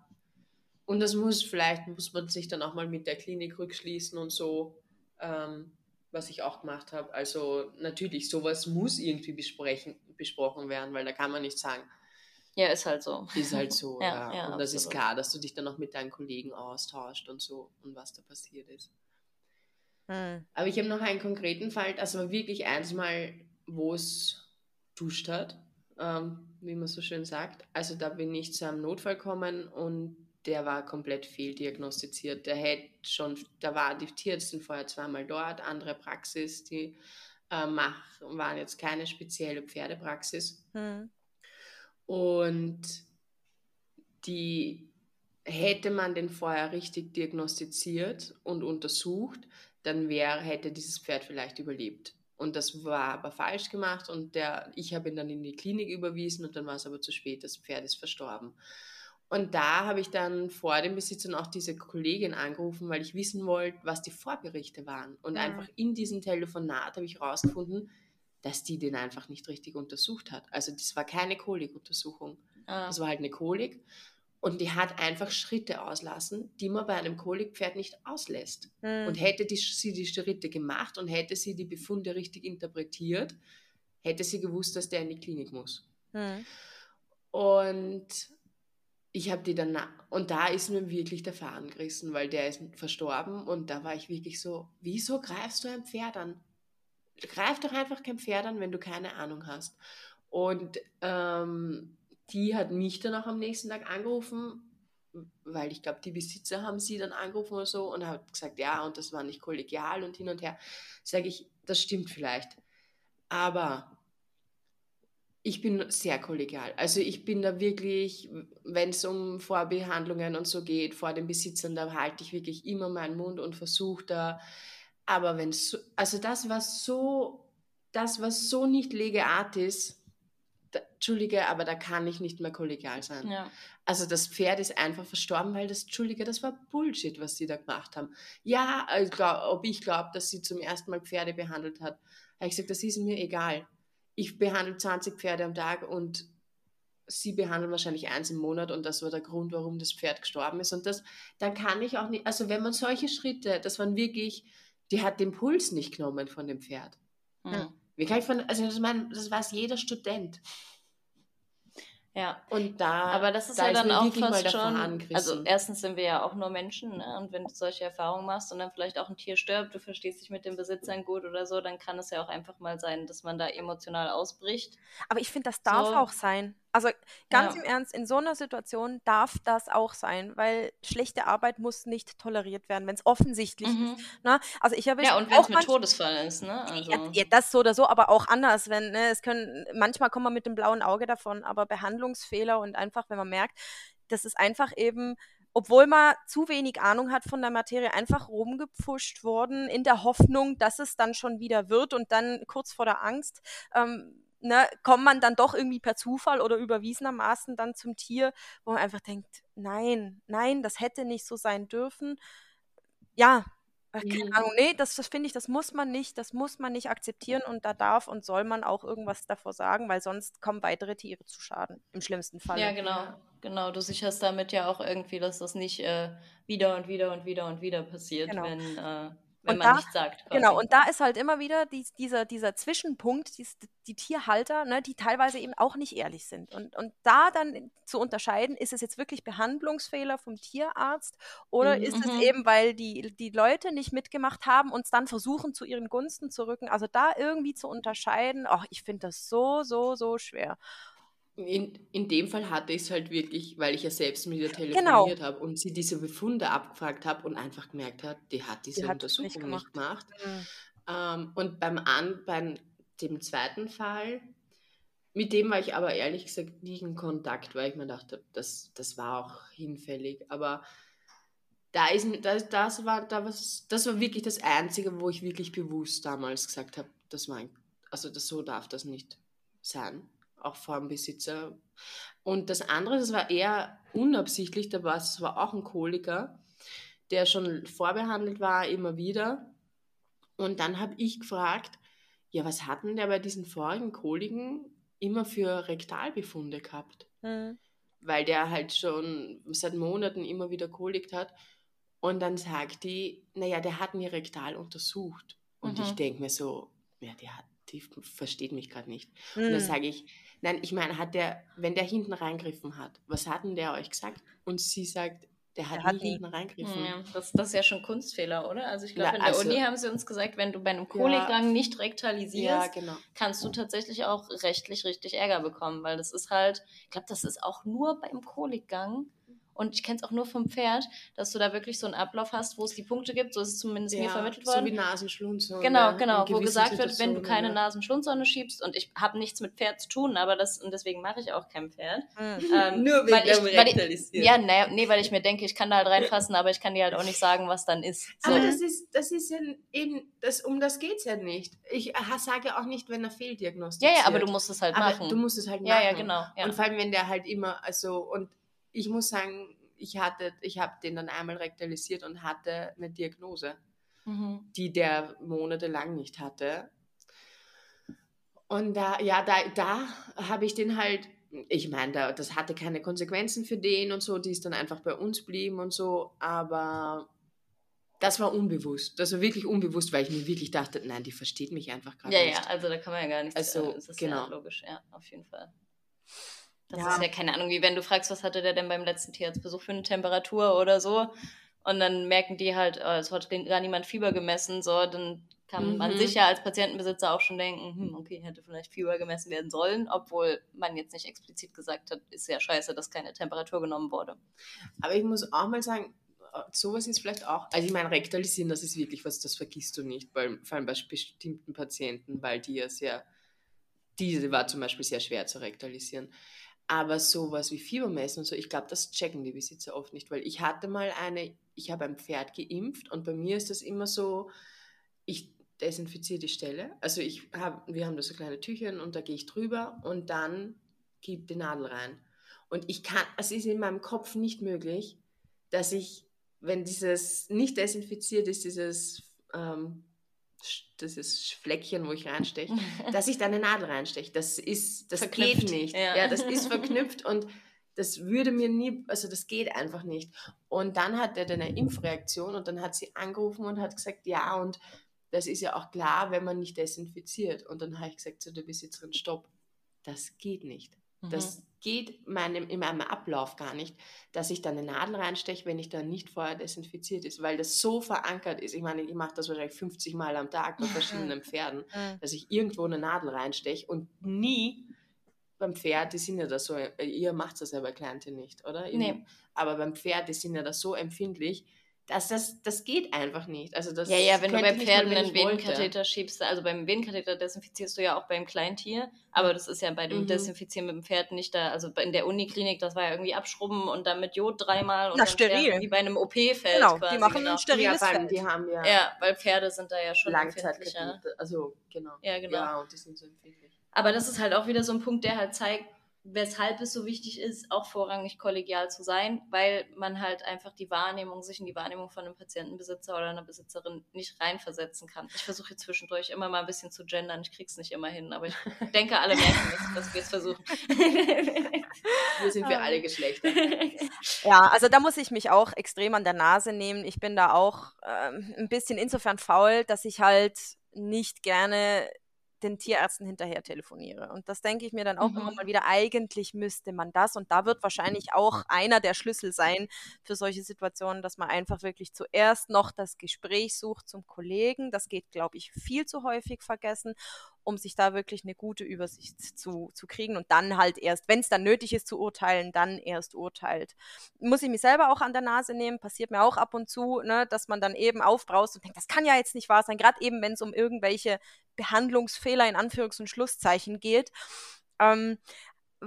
und das muss, vielleicht muss man sich dann auch mal mit der Klinik rückschließen und so, ähm, was ich auch gemacht habe. Also natürlich, sowas muss irgendwie besprechen, besprochen werden, weil da kann man nicht sagen, ja, ist halt so. Ist halt so, ja. Ja, ja, und das ist klar, dass du dich dann auch mit deinen Kollegen austauscht und so und was da passiert ist. Hm. Aber ich habe noch einen konkreten Fall, war wirklich eins Mal, wo es duscht hat, ähm, wie man so schön sagt. Also da bin ich zu einem Notfall gekommen und der war komplett fehldiagnostiziert. Der hätte schon, da war die Tierärztin vorher zweimal dort, andere Praxis, die äh, mach, waren jetzt keine spezielle Pferdepraxis. Hm. Und die hätte man den vorher richtig diagnostiziert und untersucht, dann wäre, hätte dieses Pferd vielleicht überlebt. Und das war aber falsch gemacht und der, ich habe ihn dann in die Klinik überwiesen und dann war es aber zu spät, das Pferd ist verstorben. Und da habe ich dann vor dem Besitzern auch diese Kollegin angerufen, weil ich wissen wollte, was die Vorberichte waren. Und Mhm. einfach in diesem Telefonat habe ich herausgefunden, dass die den einfach nicht richtig untersucht hat. Also das war keine Kolikuntersuchung. Ah. Das war halt eine Kolik. Und die hat einfach Schritte auslassen, die man bei einem Kolikpferd nicht auslässt. Hm. Und hätte die, sie die Schritte gemacht und hätte sie die Befunde richtig interpretiert, hätte sie gewusst, dass der in die Klinik muss. Hm. Und ich habe die dann, und da ist mir wirklich der Faden gerissen, weil der ist verstorben und da war ich wirklich so, wieso greifst du ein Pferd an? Greif doch einfach kein Pferd an, wenn du keine Ahnung hast. Und ähm, die hat mich dann auch am nächsten Tag angerufen, weil ich glaube, die Besitzer haben sie dann angerufen oder so und hat gesagt, ja, und das war nicht kollegial und hin und her. Sage ich, das stimmt vielleicht. Aber ich bin sehr kollegial. Also ich bin da wirklich, wenn es um Vorbehandlungen und so geht, vor den Besitzern, da halte ich wirklich immer meinen Mund und versuche da. Aber wenn so, also das war so, das was so nicht legeart ist, da, Entschuldige, aber da kann ich nicht mehr kollegial sein. Ja. Also das Pferd ist einfach verstorben, weil das, Entschuldige, das war Bullshit, was sie da gemacht haben. Ja, ich glaub, ob ich glaube, dass sie zum ersten Mal Pferde behandelt hat, habe ich gesagt, das ist mir egal. Ich behandle 20 Pferde am Tag und sie behandeln wahrscheinlich eins im Monat und das war der Grund, warum das Pferd gestorben ist. Und das, dann kann ich auch nicht, also wenn man solche Schritte, das waren wirklich, die hat den Puls nicht genommen von dem Pferd. Hm. Wie kann ich von, also das, mein, das weiß jeder Student. ja. Und da, Aber das ist da ja dann auch fast schon. Also erstens sind wir ja auch nur Menschen, ne? Und wenn du solche Erfahrungen machst und dann vielleicht auch ein Tier stirbt, du verstehst dich mit den Besitzern gut oder so, dann kann es ja auch einfach mal sein, dass man da emotional ausbricht. Aber ich finde, das darf So. auch sein. Also ganz Ja. im Ernst, in so einer Situation darf das auch sein, weil schlechte Arbeit muss nicht toleriert werden, wenn es offensichtlich ist. Ne? Also ich habe Mhm. Ja, und wenn es manch- Todesfall ist, ne? Also, Ja, ja, das so oder so, aber auch anders. Wenn, ne, es können, manchmal kommt man mit dem blauen Auge davon, aber Behandlungsfehler und einfach, wenn man merkt, das ist einfach eben, obwohl man zu wenig Ahnung hat von der Materie, einfach rumgepfuscht worden, in der Hoffnung, dass es dann schon wieder wird und dann kurz vor der Angst, ähm, ne, kommt man dann doch irgendwie per Zufall oder überwiesenermaßen dann zum Tier, wo man einfach denkt, nein, nein, das hätte nicht so sein dürfen. Ja, äh, keine Mhm. Ahnung, nee, das, das finde ich, das muss man nicht, das muss man nicht akzeptieren und da darf und soll man auch irgendwas davor sagen, weil sonst kommen weitere Tiere zu Schaden, im schlimmsten Fall. ja, genau. Genau, du sicherst damit ja auch irgendwie, dass das nicht äh, wieder und wieder und wieder und wieder passiert, Genau. wenn, äh, wenn Und man da- nichts sagt. Genau, quasi. und da ist halt immer wieder dies, dieser, dieser Zwischenpunkt, dies, die Tierhalter, ne, die teilweise eben auch nicht ehrlich sind. Und, und da dann zu unterscheiden, ist es jetzt wirklich Behandlungsfehler vom Tierarzt oder Mhm. ist es Mhm. eben, weil die, die Leute nicht mitgemacht haben und es dann versuchen, zu ihren Gunsten zu rücken. Also da irgendwie zu unterscheiden, ach, ich finde das so, so, so schwer. In, in dem Fall hatte ich es halt wirklich, weil ich ja selbst mit ihr Genau. telefoniert habe und sie diese Befunde abgefragt habe und einfach gemerkt hat, die hat diese hat es nicht Untersuchung nicht gemacht. Mhm. Ähm, und beim, An, beim dem zweiten Fall, mit dem war ich aber ehrlich gesagt nie in Kontakt, weil ich mir dachte, das, das war auch hinfällig. Aber da ist, das, das, war, da was, das war wirklich das Einzige, wo ich wirklich bewusst damals gesagt habe, das war ein, also das, so darf das nicht sein, auch vor dem Besitzer. Und das andere, das war eher unabsichtlich, da war es war auch ein Koliker, der schon vorbehandelt war, immer wieder. Und dann habe ich gefragt, ja, was hatten der bei diesen vorigen Koliken immer für Rektalbefunde gehabt? Mhm. weil der halt schon seit Monaten immer wieder Kolik hat. Und dann sagt die, naja, der hat mir rektal untersucht. Und Mhm. ich denke mir so, ja, der hat, die versteht mich gerade nicht. Und Hm. dann sage ich, nein, ich meine, hat der, wenn der hinten reingriffen hat, was hat denn der euch gesagt? Und sie sagt, der hat, Der hat nie hinten reingriffen. Ja, das, das ist ja schon Kunstfehler, oder? Also ich glaube, in der also- Uni haben sie uns gesagt, wenn du bei einem Kolikgang nicht Ja, rektalisierst, genau. kannst du tatsächlich auch rechtlich richtig Ärger bekommen, weil das ist halt, ich glaube, das ist auch nur beim Kolikgang und ich kenne es auch nur vom Pferd, dass du da wirklich so einen Ablauf hast, wo es die Punkte gibt, so ist es zumindest mir vermittelt so worden. wie Nasenschlunzsonde. Genau, genau, wo gesagt wird, wenn du keine ja. Nasenschlundsonne schiebst und ich habe nichts mit Pferd zu tun, aber das und deswegen mache ich auch kein Pferd. Hm. Ähm, Nur wegen weil ich, weil ich, ja, nee, nee, weil ich mir denke, ich kann da halt reinfassen, aber ich kann dir halt auch nicht sagen, was dann ist. So. Aber das ist, das ist ja eben, das, um das geht es ja nicht. Ich sage auch nicht, wenn er ja, fehldiagnostiziert. ja, aber du musst es halt Aber machen. du musst es halt ja, machen. ja, genau. Ja. Und vor allem, wenn der halt immer, also, und ich muss sagen, ich hatte, ich habe den dann einmal rektalisiert und hatte eine Diagnose, mhm. die der monatelang nicht hatte. Und da, ja, da, da habe ich den halt, ich meine, da, das hatte keine Konsequenzen für den und so, die ist dann einfach bei uns blieben und so, aber das war unbewusst. Das war wirklich unbewusst, weil ich mir wirklich dachte, nein, die versteht mich einfach gerade Ja, nicht. ja, also da kann man ja gar nichts. Also, äh, das ist genau. ja logisch, ja, auf jeden Fall. Das Ja. ist ja keine Ahnung, wie wenn du fragst, was hatte der denn beim letzten Tierarztbesuch für eine Temperatur oder so. Und dann merken die halt, oh, es hat gar niemand Fieber gemessen, so, dann kann man Mhm. sich ja als Patientenbesitzer auch schon denken, hm, okay, hätte vielleicht Fieber gemessen werden sollen, obwohl man jetzt nicht explizit gesagt hat, ist ja scheiße, dass keine Temperatur genommen wurde. Aber ich muss auch mal sagen, äh, sowas ist vielleicht auch, also ich meine, rektalisieren, das ist wirklich was, das vergisst du nicht, weil, vor allem bei bestimmten Patienten, weil die ja sehr, diese war zum Beispiel sehr schwer zu rektalisieren. Aber sowas wie Fiebermessen und so, ich glaube, das checken die Besitzer oft nicht, weil ich hatte mal eine, ich habe ein Pferd geimpft und bei mir ist das immer so, ich desinfiziere die Stelle. Also ich hab, wir haben da so kleine Tüchern und da gehe ich drüber und dann gebe die Nadel rein. Und ich kann, es ist in meinem Kopf nicht möglich, dass ich, wenn dieses nicht desinfiziert ist, dieses, ähm, sch- dieses Fleckchen, wo ich reinsteche, dass ich da eine Nadel reinsteche. Das ist, das Verknüpft, geht nicht. ja. Ja. das ist verknüpft und das würde mir nie, also das geht einfach nicht. Und dann hat er dann eine Impfreaktion und dann hat sie angerufen und hat gesagt, ja, und das ist ja auch klar, wenn man nicht desinfiziert. Und dann habe ich gesagt zu der Besitzerin, stopp, das geht nicht. Mhm. Das geht meinem, in meinem Ablauf gar nicht, dass ich da eine Nadel reinsteche, wenn ich da nicht vorher desinfiziert ist, weil das so verankert ist. Ich meine, ich mache das wahrscheinlich 50 Mal am Tag bei verschiedenen Pferden, dass ich irgendwo eine Nadel reinsteche und nie beim Pferd, die sind ja da so, ihr macht das ja bei Kleintieren nicht, oder? Nee. Aber beim Pferd, die sind ja da so empfindlich, dass das, das geht einfach nicht. Also das Ja, ja, wenn du bei Pferden einen. Venenkatheter schiebst, also beim Venenkatheter desinfizierst du ja auch beim Kleintier, aber das ist ja bei dem Mhm. Desinfizieren mit dem Pferd nicht da, also in der Uniklinik, das war ja irgendwie abschrubben und dann mit Jod dreimal und Na, steril. wie bei einem OP-Feld Genau, quasi. die machen genau. ein steriles ja, Feld. die haben ja, Ja, weil Pferde sind da ja schon empfindlicher. Langzeitkatheter. Also, genau. Ja, genau. Ja, und die sind so empfindlich. Aber das ist halt auch wieder so ein Punkt, der halt zeigt, weshalb es so wichtig ist, auch vorrangig kollegial zu sein, weil man halt einfach die Wahrnehmung, sich in die Wahrnehmung von einem Patientenbesitzer oder einer Besitzerin nicht reinversetzen kann. Ich versuche jetzt zwischendurch immer mal ein bisschen zu gendern, ich krieg's nicht immer hin, aber ich denke, alle merken es, dass wir es versuchen. Wir sind Ah. alle Geschlechter. Ja, also da muss ich mich auch extrem an der Nase nehmen. Ich bin da auch ähm, ein bisschen insofern faul, dass ich halt nicht gerne den Tierärzten hinterher telefoniere. Und das denke ich mir dann auch Mhm. immer mal wieder, eigentlich müsste man das. Und da wird wahrscheinlich auch einer der Schlüssel sein für solche Situationen, dass man einfach wirklich zuerst noch das Gespräch sucht zum Kollegen. Das geht, glaube ich, viel zu häufig vergessen um sich da wirklich eine gute Übersicht zu, zu kriegen und dann halt erst, wenn es dann nötig ist zu urteilen, dann erst urteilt. Muss ich mich selber auch an der Nase nehmen, passiert mir auch ab und zu, ne, dass man dann eben aufbraust und denkt, das kann ja jetzt nicht wahr sein, gerade eben, wenn es um irgendwelche Behandlungsfehler in Anführungs- und Schlusszeichen geht. Ähm,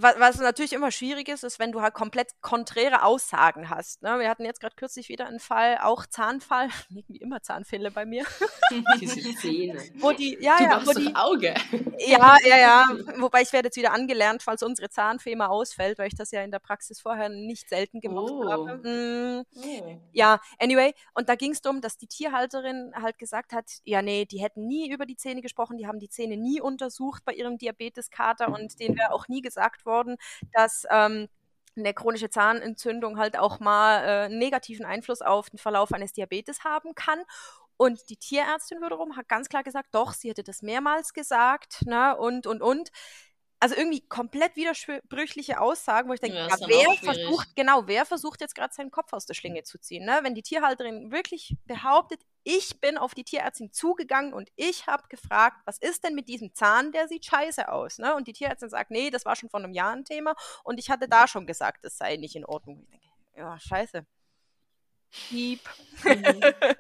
was, was natürlich immer schwierig ist, ist, wenn du halt komplett konträre Aussagen hast. Ne? Wir hatten jetzt gerade kürzlich wieder einen Fall, auch Zahnfall, irgendwie immer Zahnfälle bei mir, Diese Zähne. wo die, ja, du ja, wo die, Auge. ja, ja, ja. Wobei ich werde jetzt wieder angelernt, falls unsere Zahnfee mal ausfällt, weil ich das ja in der Praxis vorher nicht selten gemacht Oh. habe. Mm, Oh. ja, anyway, und da ging es darum, dass die Tierhalterin halt gesagt hat, ja, nee, die hätten nie über die Zähne gesprochen, die haben die Zähne nie untersucht bei ihrem Diabeteskater und denen wäre auch nie gesagt worden, dass ähm, eine chronische Zahnentzündung halt auch mal äh, einen negativen Einfluss auf den Verlauf eines Diabetes haben kann. Und die Tierärztin wiederum hat ganz klar gesagt, doch, sie hätte das mehrmals gesagt, ne, und, und, und. Also irgendwie komplett widersprüchliche Aussagen, wo ich denke, Ja, ja, wer versucht, genau, wer versucht jetzt gerade seinen Kopf aus der Schlinge zu ziehen, ne? Wenn die Tierhalterin wirklich behauptet, ich bin auf die Tierärztin zugegangen und ich habe gefragt, was ist denn mit diesem Zahn, der sieht scheiße aus, ne? Und die Tierärztin sagt, nee, das war schon vor einem Jahr ein Thema und ich hatte da schon gesagt, das sei nicht in Ordnung. Ich denke, ja, scheiße. Piep. Mhm.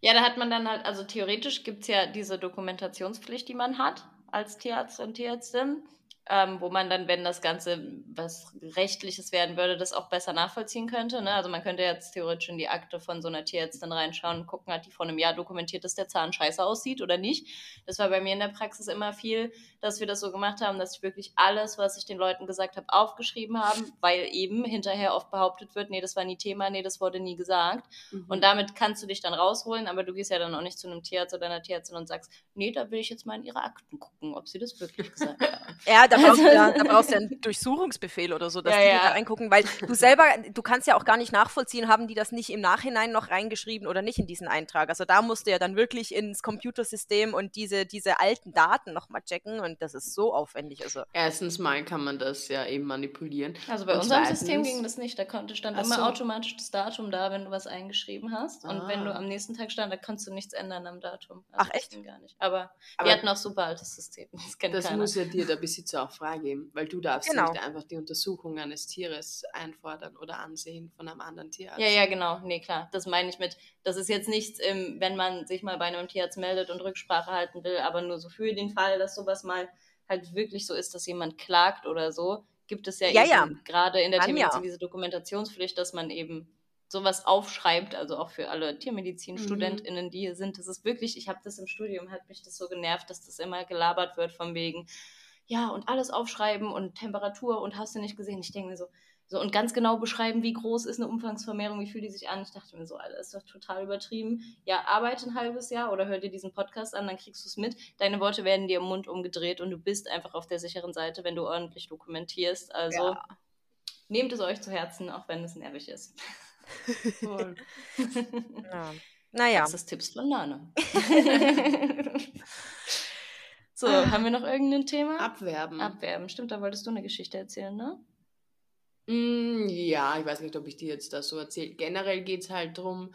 Ja, da hat man dann halt, also theoretisch gibt es ja diese Dokumentationspflicht, die man hat als Tierarzt und Tierärztin, ähm, wo man dann, wenn das Ganze was Rechtliches werden würde, das auch besser nachvollziehen könnte. Ne? Also man könnte jetzt theoretisch in die Akte von so einer Tierärztin reinschauen und gucken, hat die vor einem Jahr dokumentiert, dass der Zahn scheiße aussieht oder nicht. Das war bei mir in der Praxis immer viel, dass wir das so gemacht haben, dass ich wirklich alles, was ich den Leuten gesagt habe, aufgeschrieben habe, weil eben hinterher oft behauptet wird, nee, das war nie Thema, nee, das wurde nie gesagt. Mhm. Und damit kannst du dich dann rausholen, aber du gehst ja dann auch nicht zu einem Tierarzt oder einer Tierärztin und sagst, nee, da will ich jetzt mal in ihre Akten gucken, ob sie das wirklich gesagt haben. Ja, da brauchst, du Also- ja, da brauchst du einen Durchsuchungsbefehl oder so, dass Ja, die ja. da reingucken, weil du selber, du kannst ja auch gar nicht nachvollziehen, haben die das nicht im Nachhinein noch reingeschrieben oder nicht in diesen Eintrag. Also da musst du ja dann wirklich ins Computersystem und diese, diese alten Daten nochmal checken und das ist so aufwendig. Also Erstens mal kann man das ja eben manipulieren. Also bei Und unserem zweitens- System ging das nicht. Da konnte, stand Ach immer so. automatisch das Datum da, wenn du was eingeschrieben hast. Und wenn du Ah. am nächsten Tag stand, da konntest du nichts ändern am Datum. Ach, das echt? Gar nicht. Aber, Aber wir hatten auch super altes System. Das kennt Das keiner. muss ja dir der Besitzer auch freigeben, weil du darfst Genau. nicht einfach die Untersuchung eines Tieres einfordern oder ansehen von einem anderen Tierarzt. Ja, ja, genau. Nee, klar. Das meine ich mit. Das ist jetzt nichts, im, wenn man sich mal bei einem Tierarzt meldet und Rücksprache halten will, aber nur so für den Fall, dass sowas mal halt wirklich so ist, dass jemand klagt oder so, gibt es ja, Ja, eben ja. gerade in der Kann ja. Tiermedizin diese Dokumentationspflicht, dass man eben sowas aufschreibt, also auch für alle TiermedizinstudentInnen, die hier sind. Das ist wirklich, ich habe das im Studium, hat mich das so genervt, dass das immer gelabert wird von wegen, ja, und alles aufschreiben und Temperatur und hast du nicht gesehen. Ich denke mir so, so, und ganz genau beschreiben, wie groß ist eine Umfangsvermehrung, wie fühlt die sich an. Ich dachte mir so, Alter, ist doch total übertrieben. Ja, arbeite ein halbes Jahr oder hör dir diesen Podcast an, dann kriegst du es mit. Deine Worte werden dir im Mund umgedreht und du bist einfach auf der sicheren Seite, wenn du ordentlich dokumentierst. Also Ja. nehmt es euch zu Herzen, auch wenn es nervig ist. Voll. ja. Naja. Praxistipps von Lana. so, haben wir noch irgendein Thema? Abwerben. Abwerben. Stimmt, da wolltest du eine Geschichte erzählen, ne? Mm, ja, ich weiß nicht, ob ich dir jetzt das so erzähle. Generell geht es halt darum,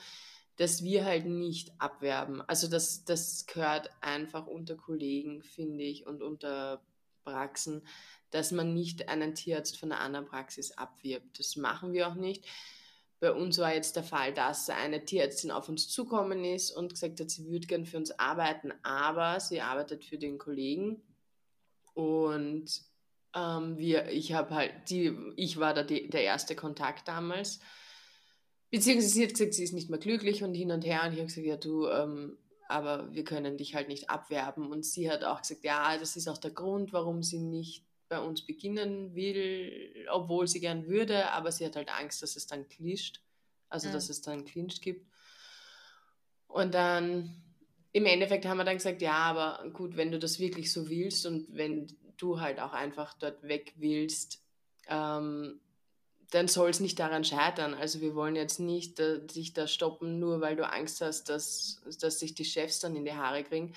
dass wir halt nicht abwerben. Also das, das gehört einfach unter Kollegen, finde ich, und unter Praxen, dass man nicht einen Tierarzt von einer anderen Praxis abwirbt. Das machen wir auch nicht. Bei uns war jetzt der Fall, dass eine Tierärztin auf uns zukommen ist und gesagt hat, sie würde gern für uns arbeiten, aber sie arbeitet für den Kollegen. Und ähm, wir, ich habe halt, die, ich war da die, der erste Kontakt damals. Beziehungsweise sie hat gesagt, sie ist nicht mehr glücklich und hin und her. Und ich habe gesagt, ja du, ähm, aber wir können dich halt nicht abwerben. Und sie hat auch gesagt, ja, das ist auch der Grund, warum sie nicht bei uns beginnen will, obwohl sie gern würde, aber sie hat halt Angst, dass es dann clischt, also Mhm. dass es dann Clinch gibt. Und dann im Endeffekt haben wir dann gesagt, ja, aber gut, wenn du das wirklich so willst und wenn du halt auch einfach dort weg willst, ähm, dann soll es nicht daran scheitern. Also wir wollen jetzt nicht äh, dich da stoppen, nur weil du Angst hast, dass, dass sich die Chefs dann in die Haare kriegen.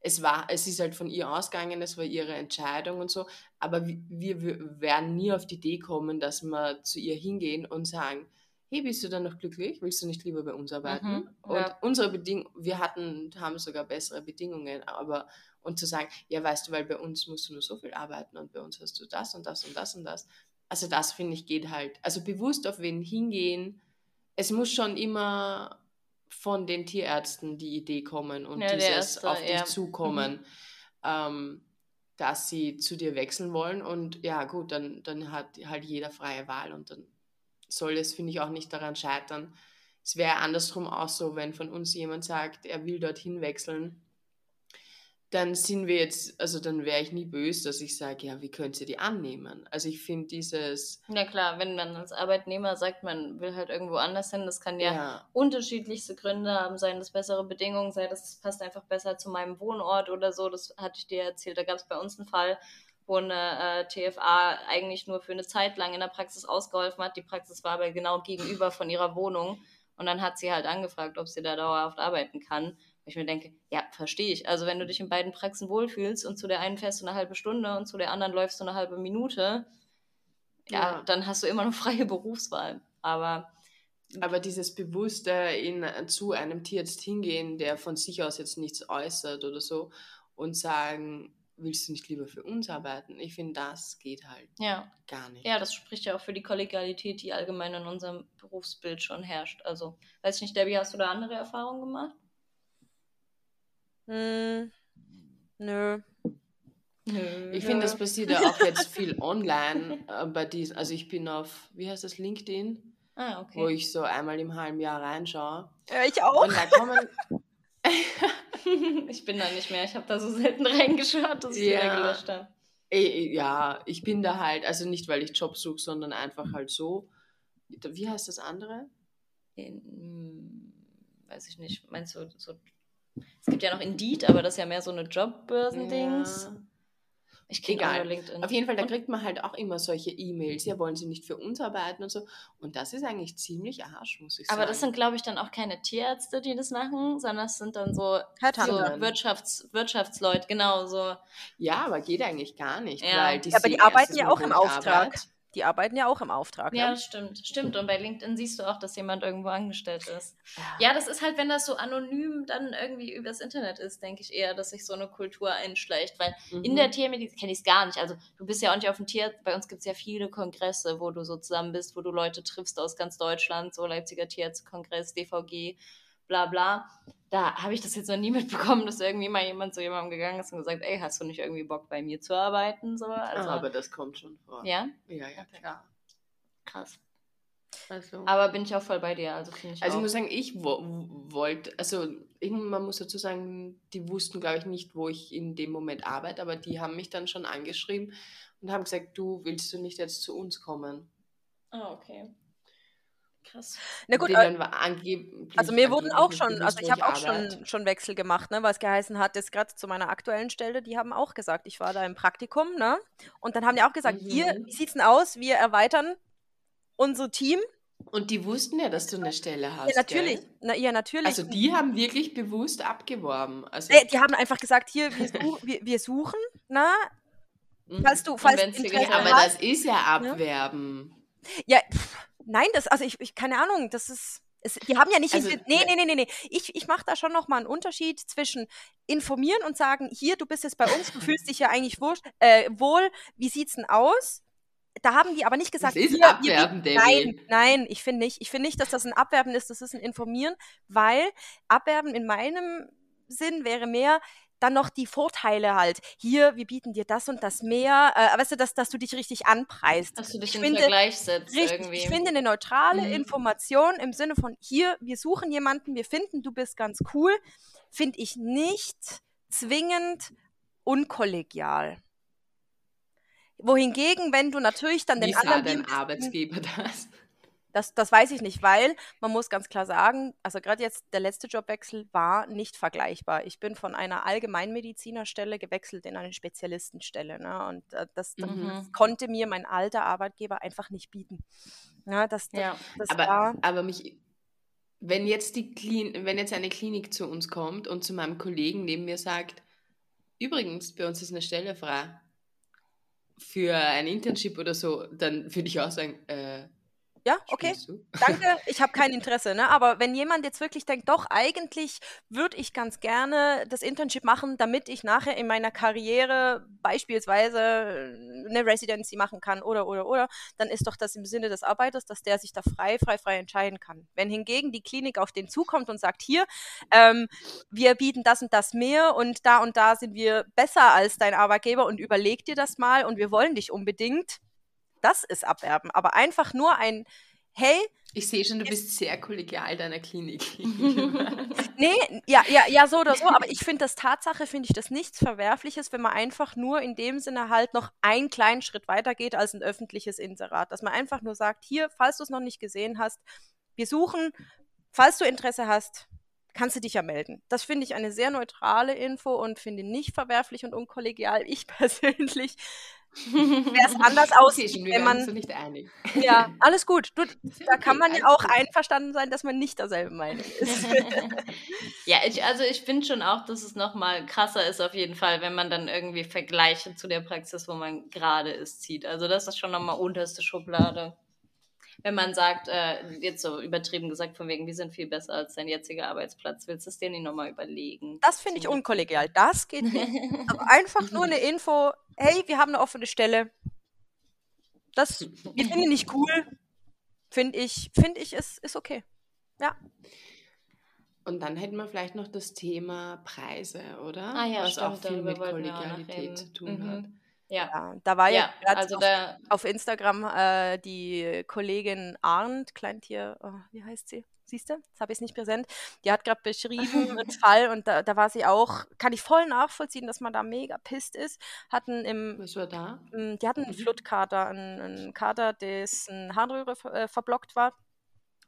Es war, es ist halt von ihr ausgegangen, es war ihre Entscheidung und so, aber wir, wir werden nie auf die Idee kommen, dass wir zu ihr hingehen und sagen, hey, bist du dann noch glücklich? Willst du nicht lieber bei uns arbeiten? Mhm, und ja. unsere Bedingungen, wir hatten, haben sogar bessere Bedingungen, aber und zu sagen, ja, weißt du, weil bei uns musst du nur so viel arbeiten und bei uns hast du das und das und das und das. Also das finde ich geht halt, also bewusst auf wen hingehen. Es muss schon immer von den Tierärzten die Idee kommen und Ja, dieses erste, auf dich ja. zukommen, ähm, dass sie zu dir wechseln wollen und ja gut, dann, dann hat halt jeder freie Wahl und dann soll es, finde ich, auch nicht daran scheitern. Es wäre andersrum auch so, wenn von uns jemand sagt, er will dorthin wechseln, dann sind wir jetzt, also dann wäre ich nie böse, dass ich sage, ja, wie könnt ihr die annehmen? Also ich finde dieses, Ja klar, wenn man als Arbeitnehmer sagt, man will halt irgendwo anders hin, das kann ja, ja, unterschiedlichste Gründe haben, seien das bessere Bedingungen, sei das, es passt einfach besser zu meinem Wohnort oder so. Das hatte ich dir erzählt. Da gab es bei uns einen Fall, wo eine äh, TFA eigentlich nur für eine Zeit lang in der Praxis ausgeholfen hat. Die Praxis war aber genau gegenüber von ihrer Wohnung. Und dann hat sie halt angefragt, ob sie da dauerhaft arbeiten kann. Ich mir denke, ja, verstehe ich. Also wenn du dich in beiden Praxen wohlfühlst und zu der einen fährst du eine halbe Stunde und zu der anderen läufst du eine halbe Minute, ja, ja. dann hast du immer noch freie Berufswahl. Aber aber dieses bewusste in, zu einem Tierarzt hingehen, der von sich aus jetzt nichts äußert oder so und sagen, willst du nicht lieber für uns arbeiten? Ich finde, das geht halt ja. gar nicht. Ja, das spricht ja auch für die Kollegialität, die allgemein in unserem Berufsbild schon herrscht. Also, weiß ich nicht, Debbie, hast du da andere Erfahrungen gemacht? Hm, nö. Nö. Ich finde, das passiert ja auch jetzt viel online äh, bei diesen, also ich bin auf, wie heißt das, LinkedIn? Ah, okay. Wo ich so einmal im halben Jahr reinschaue. Ja, ich auch. Und da kommen. ich bin da nicht mehr. Ich habe da so selten reingeschaut, dass ich ja. wieder gelöscht habe. Ja, ich bin da halt, also nicht weil ich Job suche, sondern einfach halt so. Wie heißt das andere? In, weiß ich nicht. Meinst du so? Es gibt ja noch Indeed, aber das ist ja mehr so eine Jobbörsendings. Ja. Ich kriege Egal. LinkedIn. Auf jeden Fall, da kriegt man halt auch immer solche E-Mails. Ja, wollen Sie nicht für uns arbeiten und so. Und das ist eigentlich ziemlich arsch, muss ich sagen. Aber das sind, glaube ich, dann auch keine Tierärzte, die das machen, sondern es sind dann so, so Wirtschafts Wirtschaftsleute, genau so. Ja, aber geht eigentlich gar nicht. Ja. Weil die ja, aber die arbeiten ja auch im Auftrag. Arbeit. Die arbeiten ja auch im Auftrag. Ja, ne? stimmt. Stimmt. Und bei LinkedIn siehst du auch, dass jemand irgendwo angestellt ist. Ja. das ist halt, wenn das so anonym dann irgendwie übers Internet ist, denke ich eher, dass sich so eine Kultur einschleicht. Weil mhm. in der Tiermedizin kenne ich es gar nicht. Also du bist ja auch nicht auf dem Tier. Bei uns gibt es ja viele Kongresse, wo du so zusammen bist, wo du Leute triffst aus ganz Deutschland, so Leipziger Tierärztekongress, DVG, bla bla da habe ich das jetzt noch nie mitbekommen, dass irgendwie mal jemand zu jemandem gegangen ist und gesagt, ey, hast du nicht irgendwie Bock bei mir zu arbeiten? So, also, aber das kommt schon vor. Ja? Ja, ja, klar. Krass. Also. Aber bin ich auch voll bei dir, also finde ich Also ich muss sagen, ich wo, wollte, also ich, man muss dazu sagen, die wussten, glaube ich, nicht, wo ich in dem Moment arbeite, aber die haben mich dann schon angeschrieben und haben gesagt, du willst du nicht jetzt zu uns kommen? Ah, okay. Krass. Na gut, äh, also mir wurden auch schon, also ich habe auch schon, schon Wechsel gemacht, ne, was geheißen hat, ist gerade zu meiner aktuellen Stelle, die haben auch gesagt, ich war da im Praktikum, ne? Und dann haben die auch gesagt, mhm. hier, wie sieht's denn aus? Wir erweitern unser Team. Und die wussten ja, dass du eine Stelle hast. Ja, natürlich. Na, ja, natürlich. Also die haben wirklich bewusst abgeworben. Also nee, die haben einfach gesagt, hier, wir, wir, wir suchen, na, mhm. falls du, falls du Aber hast, das ist ja Abwerben. Ja, pff, Nein, das, also ich, ich keine Ahnung, das ist. Es, die haben ja nicht. Also, nee, nee, nee, nee, nee. Ich, ich mache da schon nochmal einen Unterschied zwischen informieren und sagen, hier, du bist jetzt bei uns, du fühlst dich ja eigentlich wohl, äh, wohl wie sieht's denn aus? Da haben die aber nicht gesagt, das ist hier, Abwerben, hier, Nein, nein, ich finde nicht. Ich finde nicht, dass das ein Abwerben ist, das ist ein Informieren, weil Abwerben in meinem Sinn wäre mehr, dann noch die Vorteile halt. Hier, wir bieten dir das und das mehr. Äh, weißt du, dass, dass du dich richtig anpreist. Dass du dich ich in finde, Vergleich setzt richtig, irgendwie. Ich finde eine neutrale mhm. Information im Sinne von hier, wir suchen jemanden, wir finden, du bist ganz cool, finde ich nicht zwingend unkollegial. Wohingegen, wenn du natürlich dann den Wie anderen. Wie dein Arbeitsgeber das? Das, das weiß ich nicht, weil man muss ganz klar sagen, also gerade jetzt der letzte Jobwechsel war nicht vergleichbar. Ich bin von einer Allgemeinmedizinerstelle gewechselt in eine Spezialistenstelle. Ne? Und äh, das, das mhm. konnte mir mein alter Arbeitgeber einfach nicht bieten. Ja, das, ja. Das aber, war, aber mich, wenn jetzt, die Klin wenn jetzt eine Klinik zu uns kommt und zu meinem Kollegen neben mir sagt, übrigens, bei uns ist eine Stelle frei für ein Internship oder so, dann würde ich auch sagen, äh, ja, okay. Danke, ich habe kein Interesse. Ne? Aber wenn jemand jetzt wirklich denkt, doch, eigentlich würde ich ganz gerne das Internship machen, damit ich nachher in meiner Karriere beispielsweise äh, eine Residency machen kann oder, oder, oder, dann ist doch das im Sinne des Arbeiters, dass der sich da frei, frei, frei entscheiden kann. Wenn hingegen die Klinik auf den zukommt und sagt, hier, ähm, wir bieten das und das mehr und da und da sind wir besser als dein Arbeitgeber und überleg dir das mal und wir wollen dich unbedingt, das ist Abwerben. Aber einfach nur ein, hey. Ich sehe schon, du bist sehr kollegial deiner Klinik. nee, ja, ja, ja, so oder so. Aber ich finde das Tatsache, finde ich das nichts Verwerfliches, wenn man einfach nur in dem Sinne halt noch einen kleinen Schritt weiter geht als ein öffentliches Inserat. Dass man einfach nur sagt, hier, falls du es noch nicht gesehen hast, wir suchen, falls du Interesse hast, kannst du dich ja melden. Das finde ich eine sehr neutrale Info und finde nicht verwerflich und unkollegial. Ich persönlich wäre es anders aussieht, wenn man. nicht einig. Ja, alles gut. Du, da kann man ja auch einverstanden sein, dass man nicht derselben Meinung ist. ja, ich, also ich finde schon auch, dass es nochmal krasser ist auf jeden Fall, wenn man dann irgendwie Vergleiche zu der Praxis, wo man gerade ist, zieht. Also das ist schon nochmal unterste Schublade. Wenn man sagt, äh, jetzt so übertrieben gesagt, von wegen, wir sind viel besser als dein jetziger Arbeitsplatz, willst du es dir nicht nochmal überlegen? Das finde ich unkollegial. Das geht nicht. Aber einfach nur eine Info, hey, wir haben eine offene Stelle. Das, wir finden ihn nicht cool. Finde ich, finde ich, ist, ist okay. Ja. Und dann hätten wir vielleicht noch das Thema Preise, oder? Ah ja, Was auch stimmt, viel darüber mit auch Kollegialität zu tun Mhm. hat. Ja, ja. Da war ja, ja, also auf, da, auf Instagram äh, die Kollegin Arndt, Kleintier, oh, wie heißt sie? Siehst du? Das habe ich nicht präsent. Die hat gerade beschrieben, einen Fall, und da, da war sie auch, kann ich voll nachvollziehen, dass man da mega pisst ist. Hatten im, Was war da? Mm, Die hatten einen Mhm. Flutkater, einen, einen Kater, dessen Harnröhre äh, verblockt war.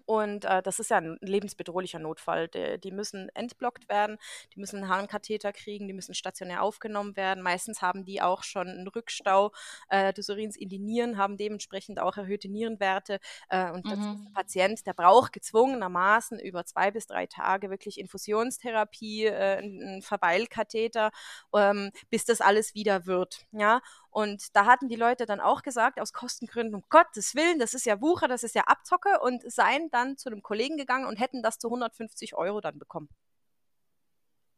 Und äh, das ist ja ein lebensbedrohlicher Notfall. Die, die müssen entblockt werden, die müssen einen Harnkatheter kriegen, die müssen stationär aufgenommen werden. Meistens haben die auch schon einen Rückstau äh, des Urins in die Nieren, haben dementsprechend auch erhöhte Nierenwerte. Äh, und das Mhm. ist ein Patient, der braucht gezwungenermaßen über zwei bis drei Tage wirklich Infusionstherapie, äh, einen Verweilkatheter, ähm, bis das alles wieder wird. Ja, und da hatten die Leute dann auch gesagt, aus Kostengründen, um Gottes Willen, das ist ja Wucher, das ist ja Abzocke und seien dann zu einem Kollegen gegangen und hätten das zu 150 Euro dann bekommen.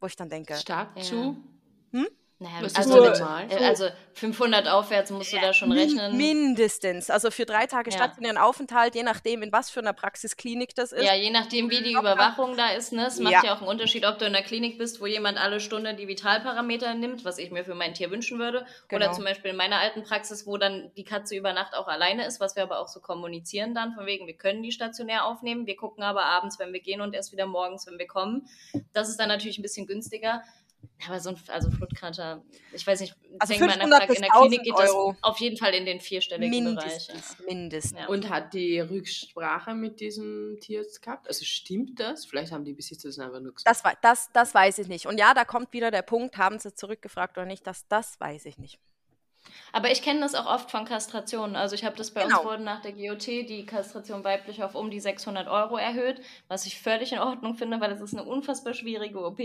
Wo ich dann denke, Stark Ja. zu. Naja, Was ist also, mit- normal? äh, also 500 aufwärts musst du da schon rechnen. mindestens, also für drei Tage Ja. stationären Aufenthalt, je nachdem, in was für einer Praxisklinik das ist. Ja, je nachdem, wie die. Überwachung da ist, ne? Es macht Ja. ja. auch einen Unterschied, ob du in der Klinik bist, wo jemand alle Stunde die Vitalparameter nimmt, was ich mir für mein Tier wünschen würde. Genau. Oder zum Beispiel in meiner alten Praxis, wo dann die Katze über Nacht auch alleine ist, was wir aber auch so kommunizieren dann, von wegen, wir können die stationär aufnehmen, wir gucken aber abends, wenn wir gehen und erst wieder morgens, wenn wir kommen. Das ist dann natürlich ein bisschen günstiger. Aber so ein also Flutkater, ich weiß nicht, ich Also denke mal, in der, 500 Pra- bis in der Klinik 1000 geht das Euro. auf jeden Fall in den vierstelligen Bereich. mindestens, mindestens. Ja. Und hat die Rücksprache mit diesem Tierarzt gehabt? Also stimmt das? Vielleicht haben die Besitzer das einfach nur gesagt. Das, das, das weiß ich nicht. Und ja, da kommt wieder der Punkt, haben sie zurückgefragt oder nicht, das, das weiß ich nicht. Aber ich kenne das auch oft von Kastrationen. Also ich habe das bei Genau. uns wurde nach der GOT die Kastration weiblich auf um die 600 Euro erhöht, was ich völlig in Ordnung finde, weil das ist eine unfassbar schwierige OP.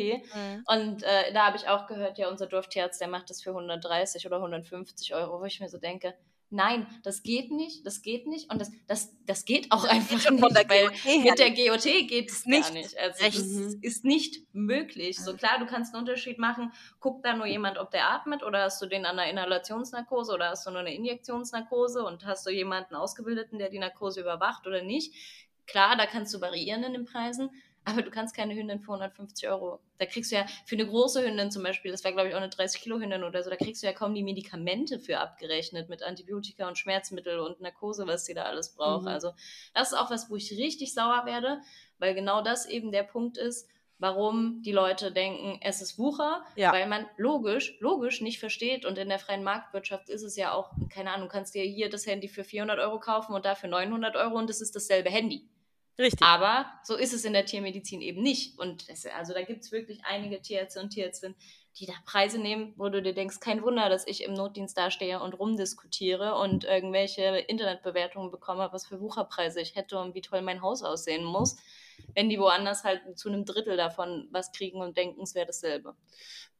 Und äh, da habe ich auch gehört, ja, unser Dorftierarzt, der macht das für 130 oder 150 Euro, wo ich mir so denke, nein, das geht nicht, das geht nicht und das, das, das geht auch einfach schon nicht, weil GOT mit der GOT geht es Nicht nicht. Also recht. das Mhm. ist nicht möglich. So klar, du kannst einen Unterschied machen. Guckt da nur jemand, ob der atmet oder hast du den an einer Inhalationsnarkose oder hast du nur eine Injektionsnarkose und hast du jemanden ausgebildeten, der die Narkose überwacht oder nicht. Klar, da kannst du variieren in den Preisen, aber du kannst keine Hündin für 150 Euro. Da kriegst du ja für eine große Hündin zum Beispiel, das wäre glaube ich auch eine 30 Kilo Hündin oder so, da kriegst du ja kaum die Medikamente für abgerechnet mit Antibiotika und Schmerzmittel und Narkose, was sie da alles braucht. Mhm. Also das ist auch was, wo ich richtig sauer werde, weil genau das eben der Punkt ist, warum die Leute denken, es ist Wucher, Ja. weil man logisch, logisch nicht versteht und in der freien Marktwirtschaft ist es ja auch, keine Ahnung, du kannst dir hier das Handy für 400 Euro kaufen und dafür 900 Euro und es ist dasselbe Handy. Richtig. Aber so ist es in der Tiermedizin eben nicht. Und es, also da gibt es wirklich einige Tierärzte und Tierärztinnen, die da Preise nehmen, wo du dir denkst, kein Wunder, dass ich im Notdienst dastehe und rumdiskutiere und irgendwelche Internetbewertungen bekomme, was für Wucherpreise ich hätte und wie toll mein Haus aussehen muss, wenn die woanders halt zu einem Drittel davon was kriegen und denken, es wäre dasselbe.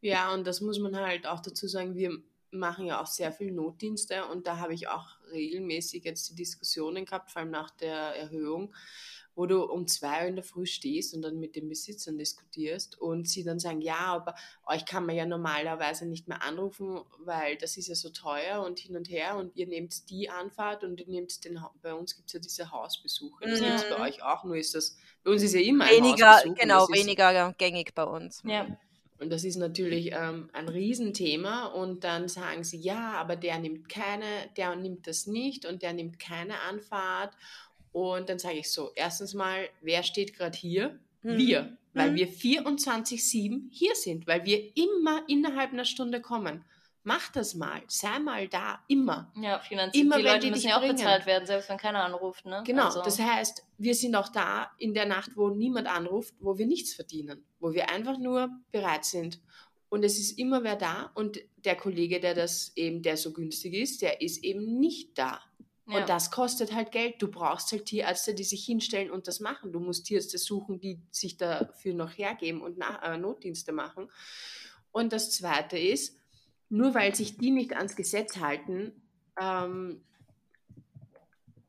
Ja, und das muss man halt auch dazu sagen, wir machen ja auch sehr viel Notdienste und da habe ich auch regelmäßig jetzt die Diskussionen gehabt, vor allem nach der Erhöhung, wo du um zwei Uhr in der Früh stehst und dann mit den Besitzern diskutierst und sie dann sagen, ja, aber euch kann man ja normalerweise nicht mehr anrufen, weil das ist ja so teuer und hin und her und ihr nehmt die Anfahrt und ihr nehmt den, bei uns gibt es ja diese Hausbesuche, das Mhm. gibt es bei euch auch, nur ist das, bei uns ist ja immer ein weniger, Hausbesuch und genau, weniger gängig bei uns. Ja. und das ist natürlich ähm, ein Riesenthema. Und dann sagen sie, ja, aber der nimmt keine, der nimmt das nicht und der nimmt keine Anfahrt. Und dann sage ich so, erstens mal, wer steht gerade hier? Mhm. Wir, weil Mhm. wir 24-7 hier sind, weil wir immer innerhalb einer Stunde kommen. Mach das mal, sei mal da, immer. Ja, finanziell. Immer die wenn Leute die müssen ja auch bringen. bezahlt werden, selbst wenn keiner anruft. Ne? Genau, Also- das heißt, wir sind auch da in der Nacht, wo niemand anruft, wo wir nichts verdienen, wo wir einfach nur bereit sind. und es ist immer wer da und der Kollege, der das eben, der so günstig ist, der ist eben nicht da. Ja. Und das kostet halt Geld. Du brauchst halt Tierärzte, die sich hinstellen und das machen. Du musst Tierärzte suchen, die sich dafür noch hergeben und nach, äh, Notdienste machen. Und das Zweite ist, nur weil sich die nicht ans Gesetz halten, ähm,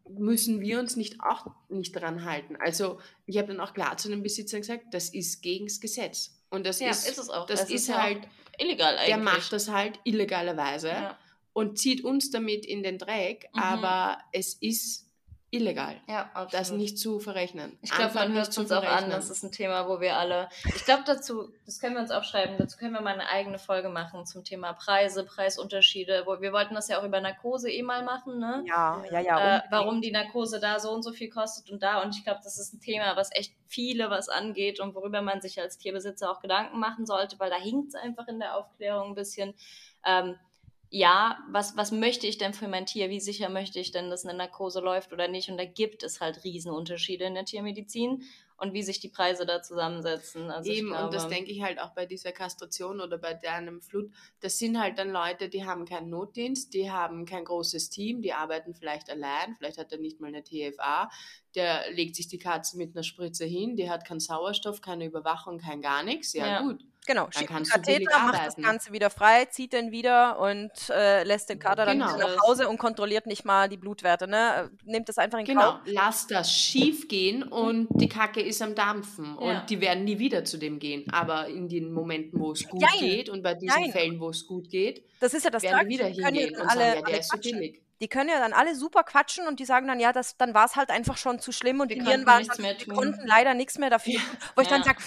müssen wir uns nicht auch nicht daran halten. Also ich habe dann auch klar zu den Besitzern gesagt, das ist gegen das Gesetz. Und das Ja, ist, ist es auch. das Es ist auch halt, illegal eigentlich. der macht das halt illegalerweise Ja. Und zieht uns damit in den Dreck, Mhm. aber es ist illegal, Ja, absolut. das nicht zu verrechnen. Ich glaube, man hört zu uns auch an. Das ist ein Thema, wo wir alle. Ich glaube, dazu, das können wir uns aufschreiben, dazu können wir mal eine eigene Folge machen zum Thema Preise, Preisunterschiede. Wo, wir wollten das ja auch über Narkose eh mal machen, ne? Ja, ja, ja. äh, warum die Narkose da so und so viel kostet und da. Und ich glaube, das ist ein Thema, was echt viele was angeht und worüber man sich als Tierbesitzer auch Gedanken machen sollte, weil da hinkt es einfach in der Aufklärung ein bisschen. Ähm, ja, was, was möchte ich denn für mein Tier? Wie sicher möchte ich denn, dass eine Narkose läuft oder nicht? Und da gibt es halt Riesenunterschiede in der Tiermedizin und wie sich die Preise da zusammensetzen. Also Eben, und das glaube- denke ich halt auch bei dieser Kastration oder bei deinem Flut. Das sind halt dann Leute, die haben keinen Notdienst, die haben kein großes Team, die arbeiten vielleicht allein, vielleicht hat er nicht mal eine TFA, der legt sich die Katze mit einer Spritze hin, die hat keinen Sauerstoff, keine Überwachung, kein gar nichts. Ja, Ja. gut. Genau, Dann schickt einen kannst du billig Katheter, macht das. Ganze wieder frei, zieht den wieder und äh, lässt den Kater dann Genau. wieder nach Hause und kontrolliert nicht mal die Blutwerte. Ne? Nimmt das einfach in Genau, Kauf. lass das schief gehen und die Kacke ist am Dampfen Ja. und die werden nie wieder zu dem gehen. Aber in den Momenten, wo es gut Jein. geht und bei diesen Jein. Fällen, wo es gut geht, Das ist ja das werden die Tragische, wieder die ja hingehen dann und sagen, alle, ja, der alle ist so quatschen. billig. Die können ja dann alle super quatschen und die sagen dann, ja, das, dann war es halt einfach schon zu schlimm und Wir die konnten Nieren waren mehr die konnten leider nichts mehr dafür. tun. Wo ich dann Ja. sage,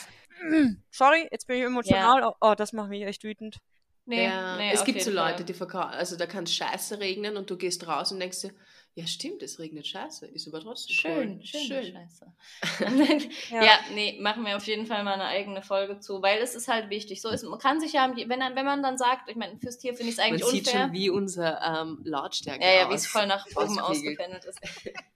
sorry, jetzt bin ich emotional. Oh, oh, das macht mich echt wütend. Nee, ja, nee, es gibt so Leute, die verkaufen, also da kann es scheiße regnen und du gehst raus und denkst dir, ja stimmt, es regnet scheiße, ist aber trotzdem Schön, cool. schön, scheiße. Ja. ja. nee, machen wir auf jeden Fall mal eine eigene Folge zu, weil es ist halt wichtig. So ist, man kann sich ja, wenn, dann- wenn man dann sagt, ich meine, fürs Tier finde ich es Man eigentlich sieht unfair. schon, wie unser ähm, Lautstärke Ja, ja, wie es voll nach oben ausgependelt ist.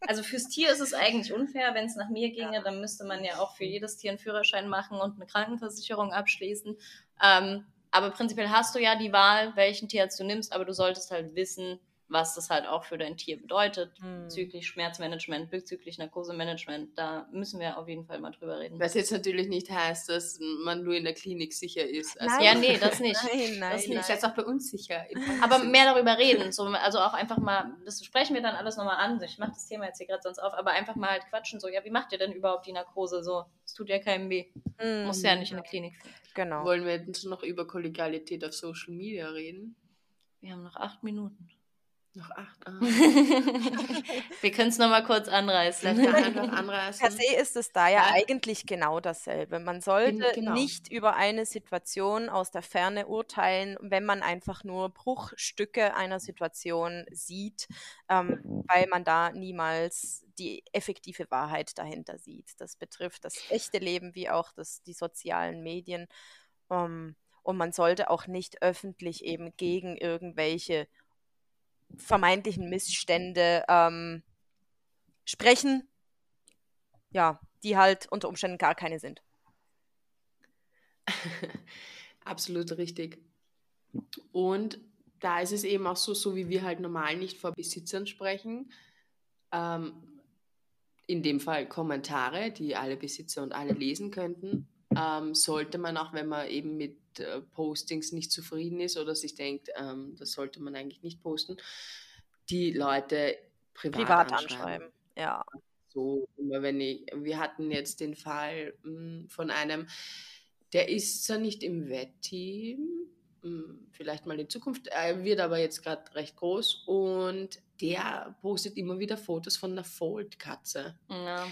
Also fürs Tier ist es eigentlich unfair. Wenn es nach mir ginge, dann müsste man ja auch für jedes Tier einen Führerschein machen und eine Krankenversicherung abschließen. Ähm, aber prinzipiell hast du ja die Wahl, welchen Tierarzt du nimmst, aber du solltest halt wissen, was das halt auch für dein Tier bedeutet, Hm. bezüglich Schmerzmanagement, bezüglich Narkosemanagement. Da müssen wir auf jeden Fall mal drüber reden. Was jetzt natürlich nicht heißt, dass man nur in der Klinik sicher ist. Also, Nein. Ja, nee, das nicht. Nein, nein, Das Ich nicht. nein. setze auch bei uns sicher. Aber mehr darüber reden. So, also auch einfach mal, das sprechen wir dann alles nochmal an. Ich mache das Thema jetzt hier gerade sonst auf, aber einfach mal halt quatschen. So, ja, wie macht ihr denn überhaupt die Narkose? So, es tut ja keinem weh. Hm, Muss ja nicht in der Klinik. Genau. Wollen wir jetzt noch über Kollegialität auf Social Media reden? Wir haben noch acht Minuten. Noch acht. Ah. wir können es nochmal kurz anreißen. Per se ist es da ja Ja. eigentlich genau dasselbe. Man sollte genau. nicht über eine Situation aus der Ferne urteilen, wenn man einfach nur Bruchstücke einer Situation sieht, ähm, weil man da niemals die effektive Wahrheit dahinter sieht. Das betrifft das echte Leben wie auch das, die sozialen Medien. Ähm, und man sollte auch nicht öffentlich eben gegen irgendwelche vermeintlichen Missstände ähm, sprechen, ja, die halt unter Umständen gar keine sind. Absolut richtig. Und da ist es eben auch so, so wie wir halt normal nicht vor Besitzern sprechen, ähm, in dem Fall Kommentare, die alle Besitzer und alle lesen könnten, ähm, sollte man auch, wenn man eben mit äh, Postings nicht zufrieden ist oder sich denkt, ähm, das sollte man eigentlich nicht posten, die Leute privat, Privat anschreiben. anschreiben. Ja. So, immer wenn ich, wir hatten jetzt den Fall mh, von einem, der ist zwar nicht im Wettteam, mh, vielleicht mal in Zukunft, er wird aber jetzt gerade recht groß und der postet immer wieder Fotos von einer Fold-Katze. Ja.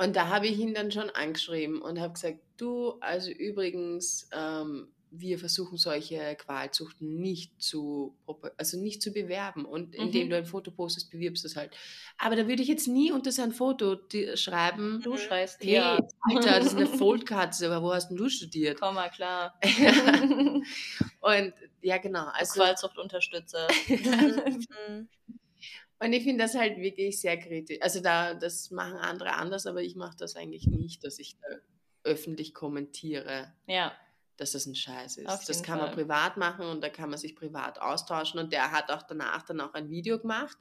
Und da habe ich ihn dann schon angeschrieben und habe gesagt, du, also übrigens, ähm, wir versuchen solche Qualzuchten nicht zu, also nicht zu bewerben. Und indem Mhm. du ein Foto postest, bewirbst du es halt. Aber da würde ich jetzt nie unter sein Foto schreiben, Du schreist hey, ja. Alter, das ist eine Foldkatze, aber wo hast denn du studiert? Komm mal klar. und ja, genau. Also, Qualzuchtunterstützer. Und ich finde das halt wirklich sehr kritisch. Also da, das machen andere anders, aber ich mache das eigentlich nicht, dass ich da öffentlich kommentiere. ja. dass das ein Scheiß ist. Das kann man Fall. privat machen und da kann man sich privat austauschen. Und der hat auch danach dann auch ein Video gemacht,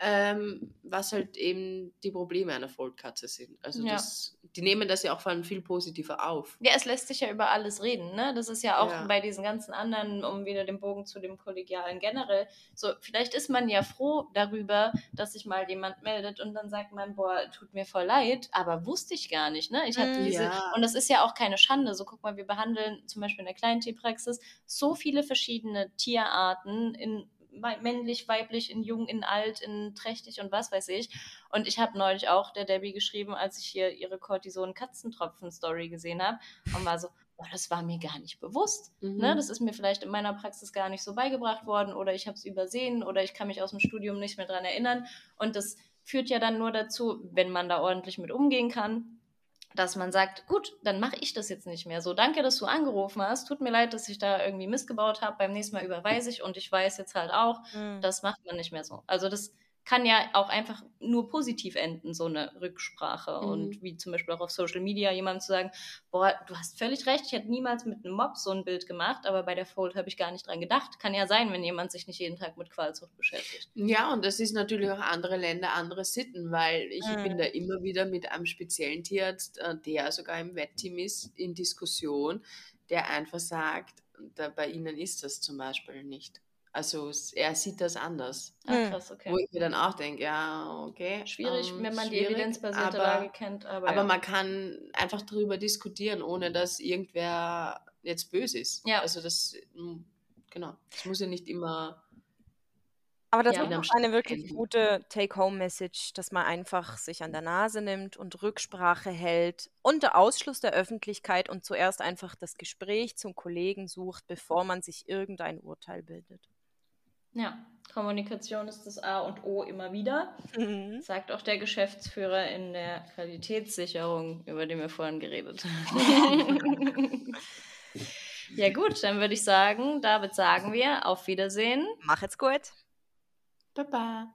ähm, was halt eben die Probleme einer Vollkatze sind. Also Ja. das, die nehmen das ja auch vor allem viel positiver auf. Ja, es lässt sich ja über alles reden, ne? Das ist ja auch Ja. bei diesen ganzen anderen, um wieder den Bogen zu dem Kollegialen generell, so, vielleicht ist man ja froh darüber, dass sich mal jemand meldet und dann sagt man, boah, tut mir voll leid, aber wusste ich gar nicht, ne? Ich hatte Mm, diese, ja. und das ist ja auch keine Schande, so guck mal, wir behandeln zum Beispiel in der Kleintierpraxis so viele verschiedene Tierarten in männlich, weiblich, in jung, in alt, in trächtig und was weiß ich. Und ich habe neulich auch der Debbie geschrieben, als ich hier ihre Cortison-Katzentropfen-Story gesehen habe und war so, boah, das war mir gar nicht bewusst. Mhm. Ne? Das ist mir vielleicht in meiner Praxis gar nicht so beigebracht worden oder ich habe es übersehen oder ich kann mich aus dem Studium nicht mehr dran erinnern. Und das führt ja dann nur dazu, wenn man da ordentlich mit umgehen kann, dass man sagt, gut, dann mache ich das jetzt nicht mehr. So, danke, dass du angerufen hast. Tut mir leid, dass ich da irgendwie Mist gebaut habe. Beim nächsten Mal überweise ich und ich weiß jetzt halt auch, Mhm. das macht man nicht mehr so. Also das kann ja auch einfach nur positiv enden, so eine Rücksprache. Mhm. Und wie zum Beispiel auch auf Social Media jemandem zu sagen, boah, du hast völlig recht, ich hätte niemals mit einem Mob so ein Bild gemacht, aber bei der Fold habe ich gar nicht dran gedacht. Kann ja sein, wenn jemand sich nicht jeden Tag mit Qualzucht beschäftigt. Ja, und das ist natürlich auch andere Länder, andere Sitten, weil ich Mhm. bin da immer wieder mit einem speziellen Tierarzt, äh, der sogar im Wettteam ist, in Diskussion, der einfach sagt, da, bei ihnen ist das zum Beispiel nicht. Also er sieht das anders. Ah, Hm. krass, okay. Wo ich mir dann auch denke, ja, okay. Schwierig, ähm, wenn man die evidenzbasierte aber, Lage kennt, aber, Aber ja. man kann einfach darüber diskutieren, ohne dass irgendwer jetzt böse ist. Ja. Also das, mm, genau. Es muss ja nicht immer Aber das Ja. ist auch eine wirklich enden. gute Take-Home-Message, dass man einfach sich an der Nase nimmt und Rücksprache hält, unter Ausschluss der Öffentlichkeit und zuerst einfach das Gespräch zum Kollegen sucht, bevor man sich irgendein Urteil bildet. Ja, Kommunikation ist das A und O immer wieder. Mhm. Sagt auch der Geschäftsführer in der Qualitätssicherung, über den wir vorhin geredet haben. ja gut, dann würde ich sagen, David sagen wir auf Wiedersehen. Mach jetzt gut. Baba.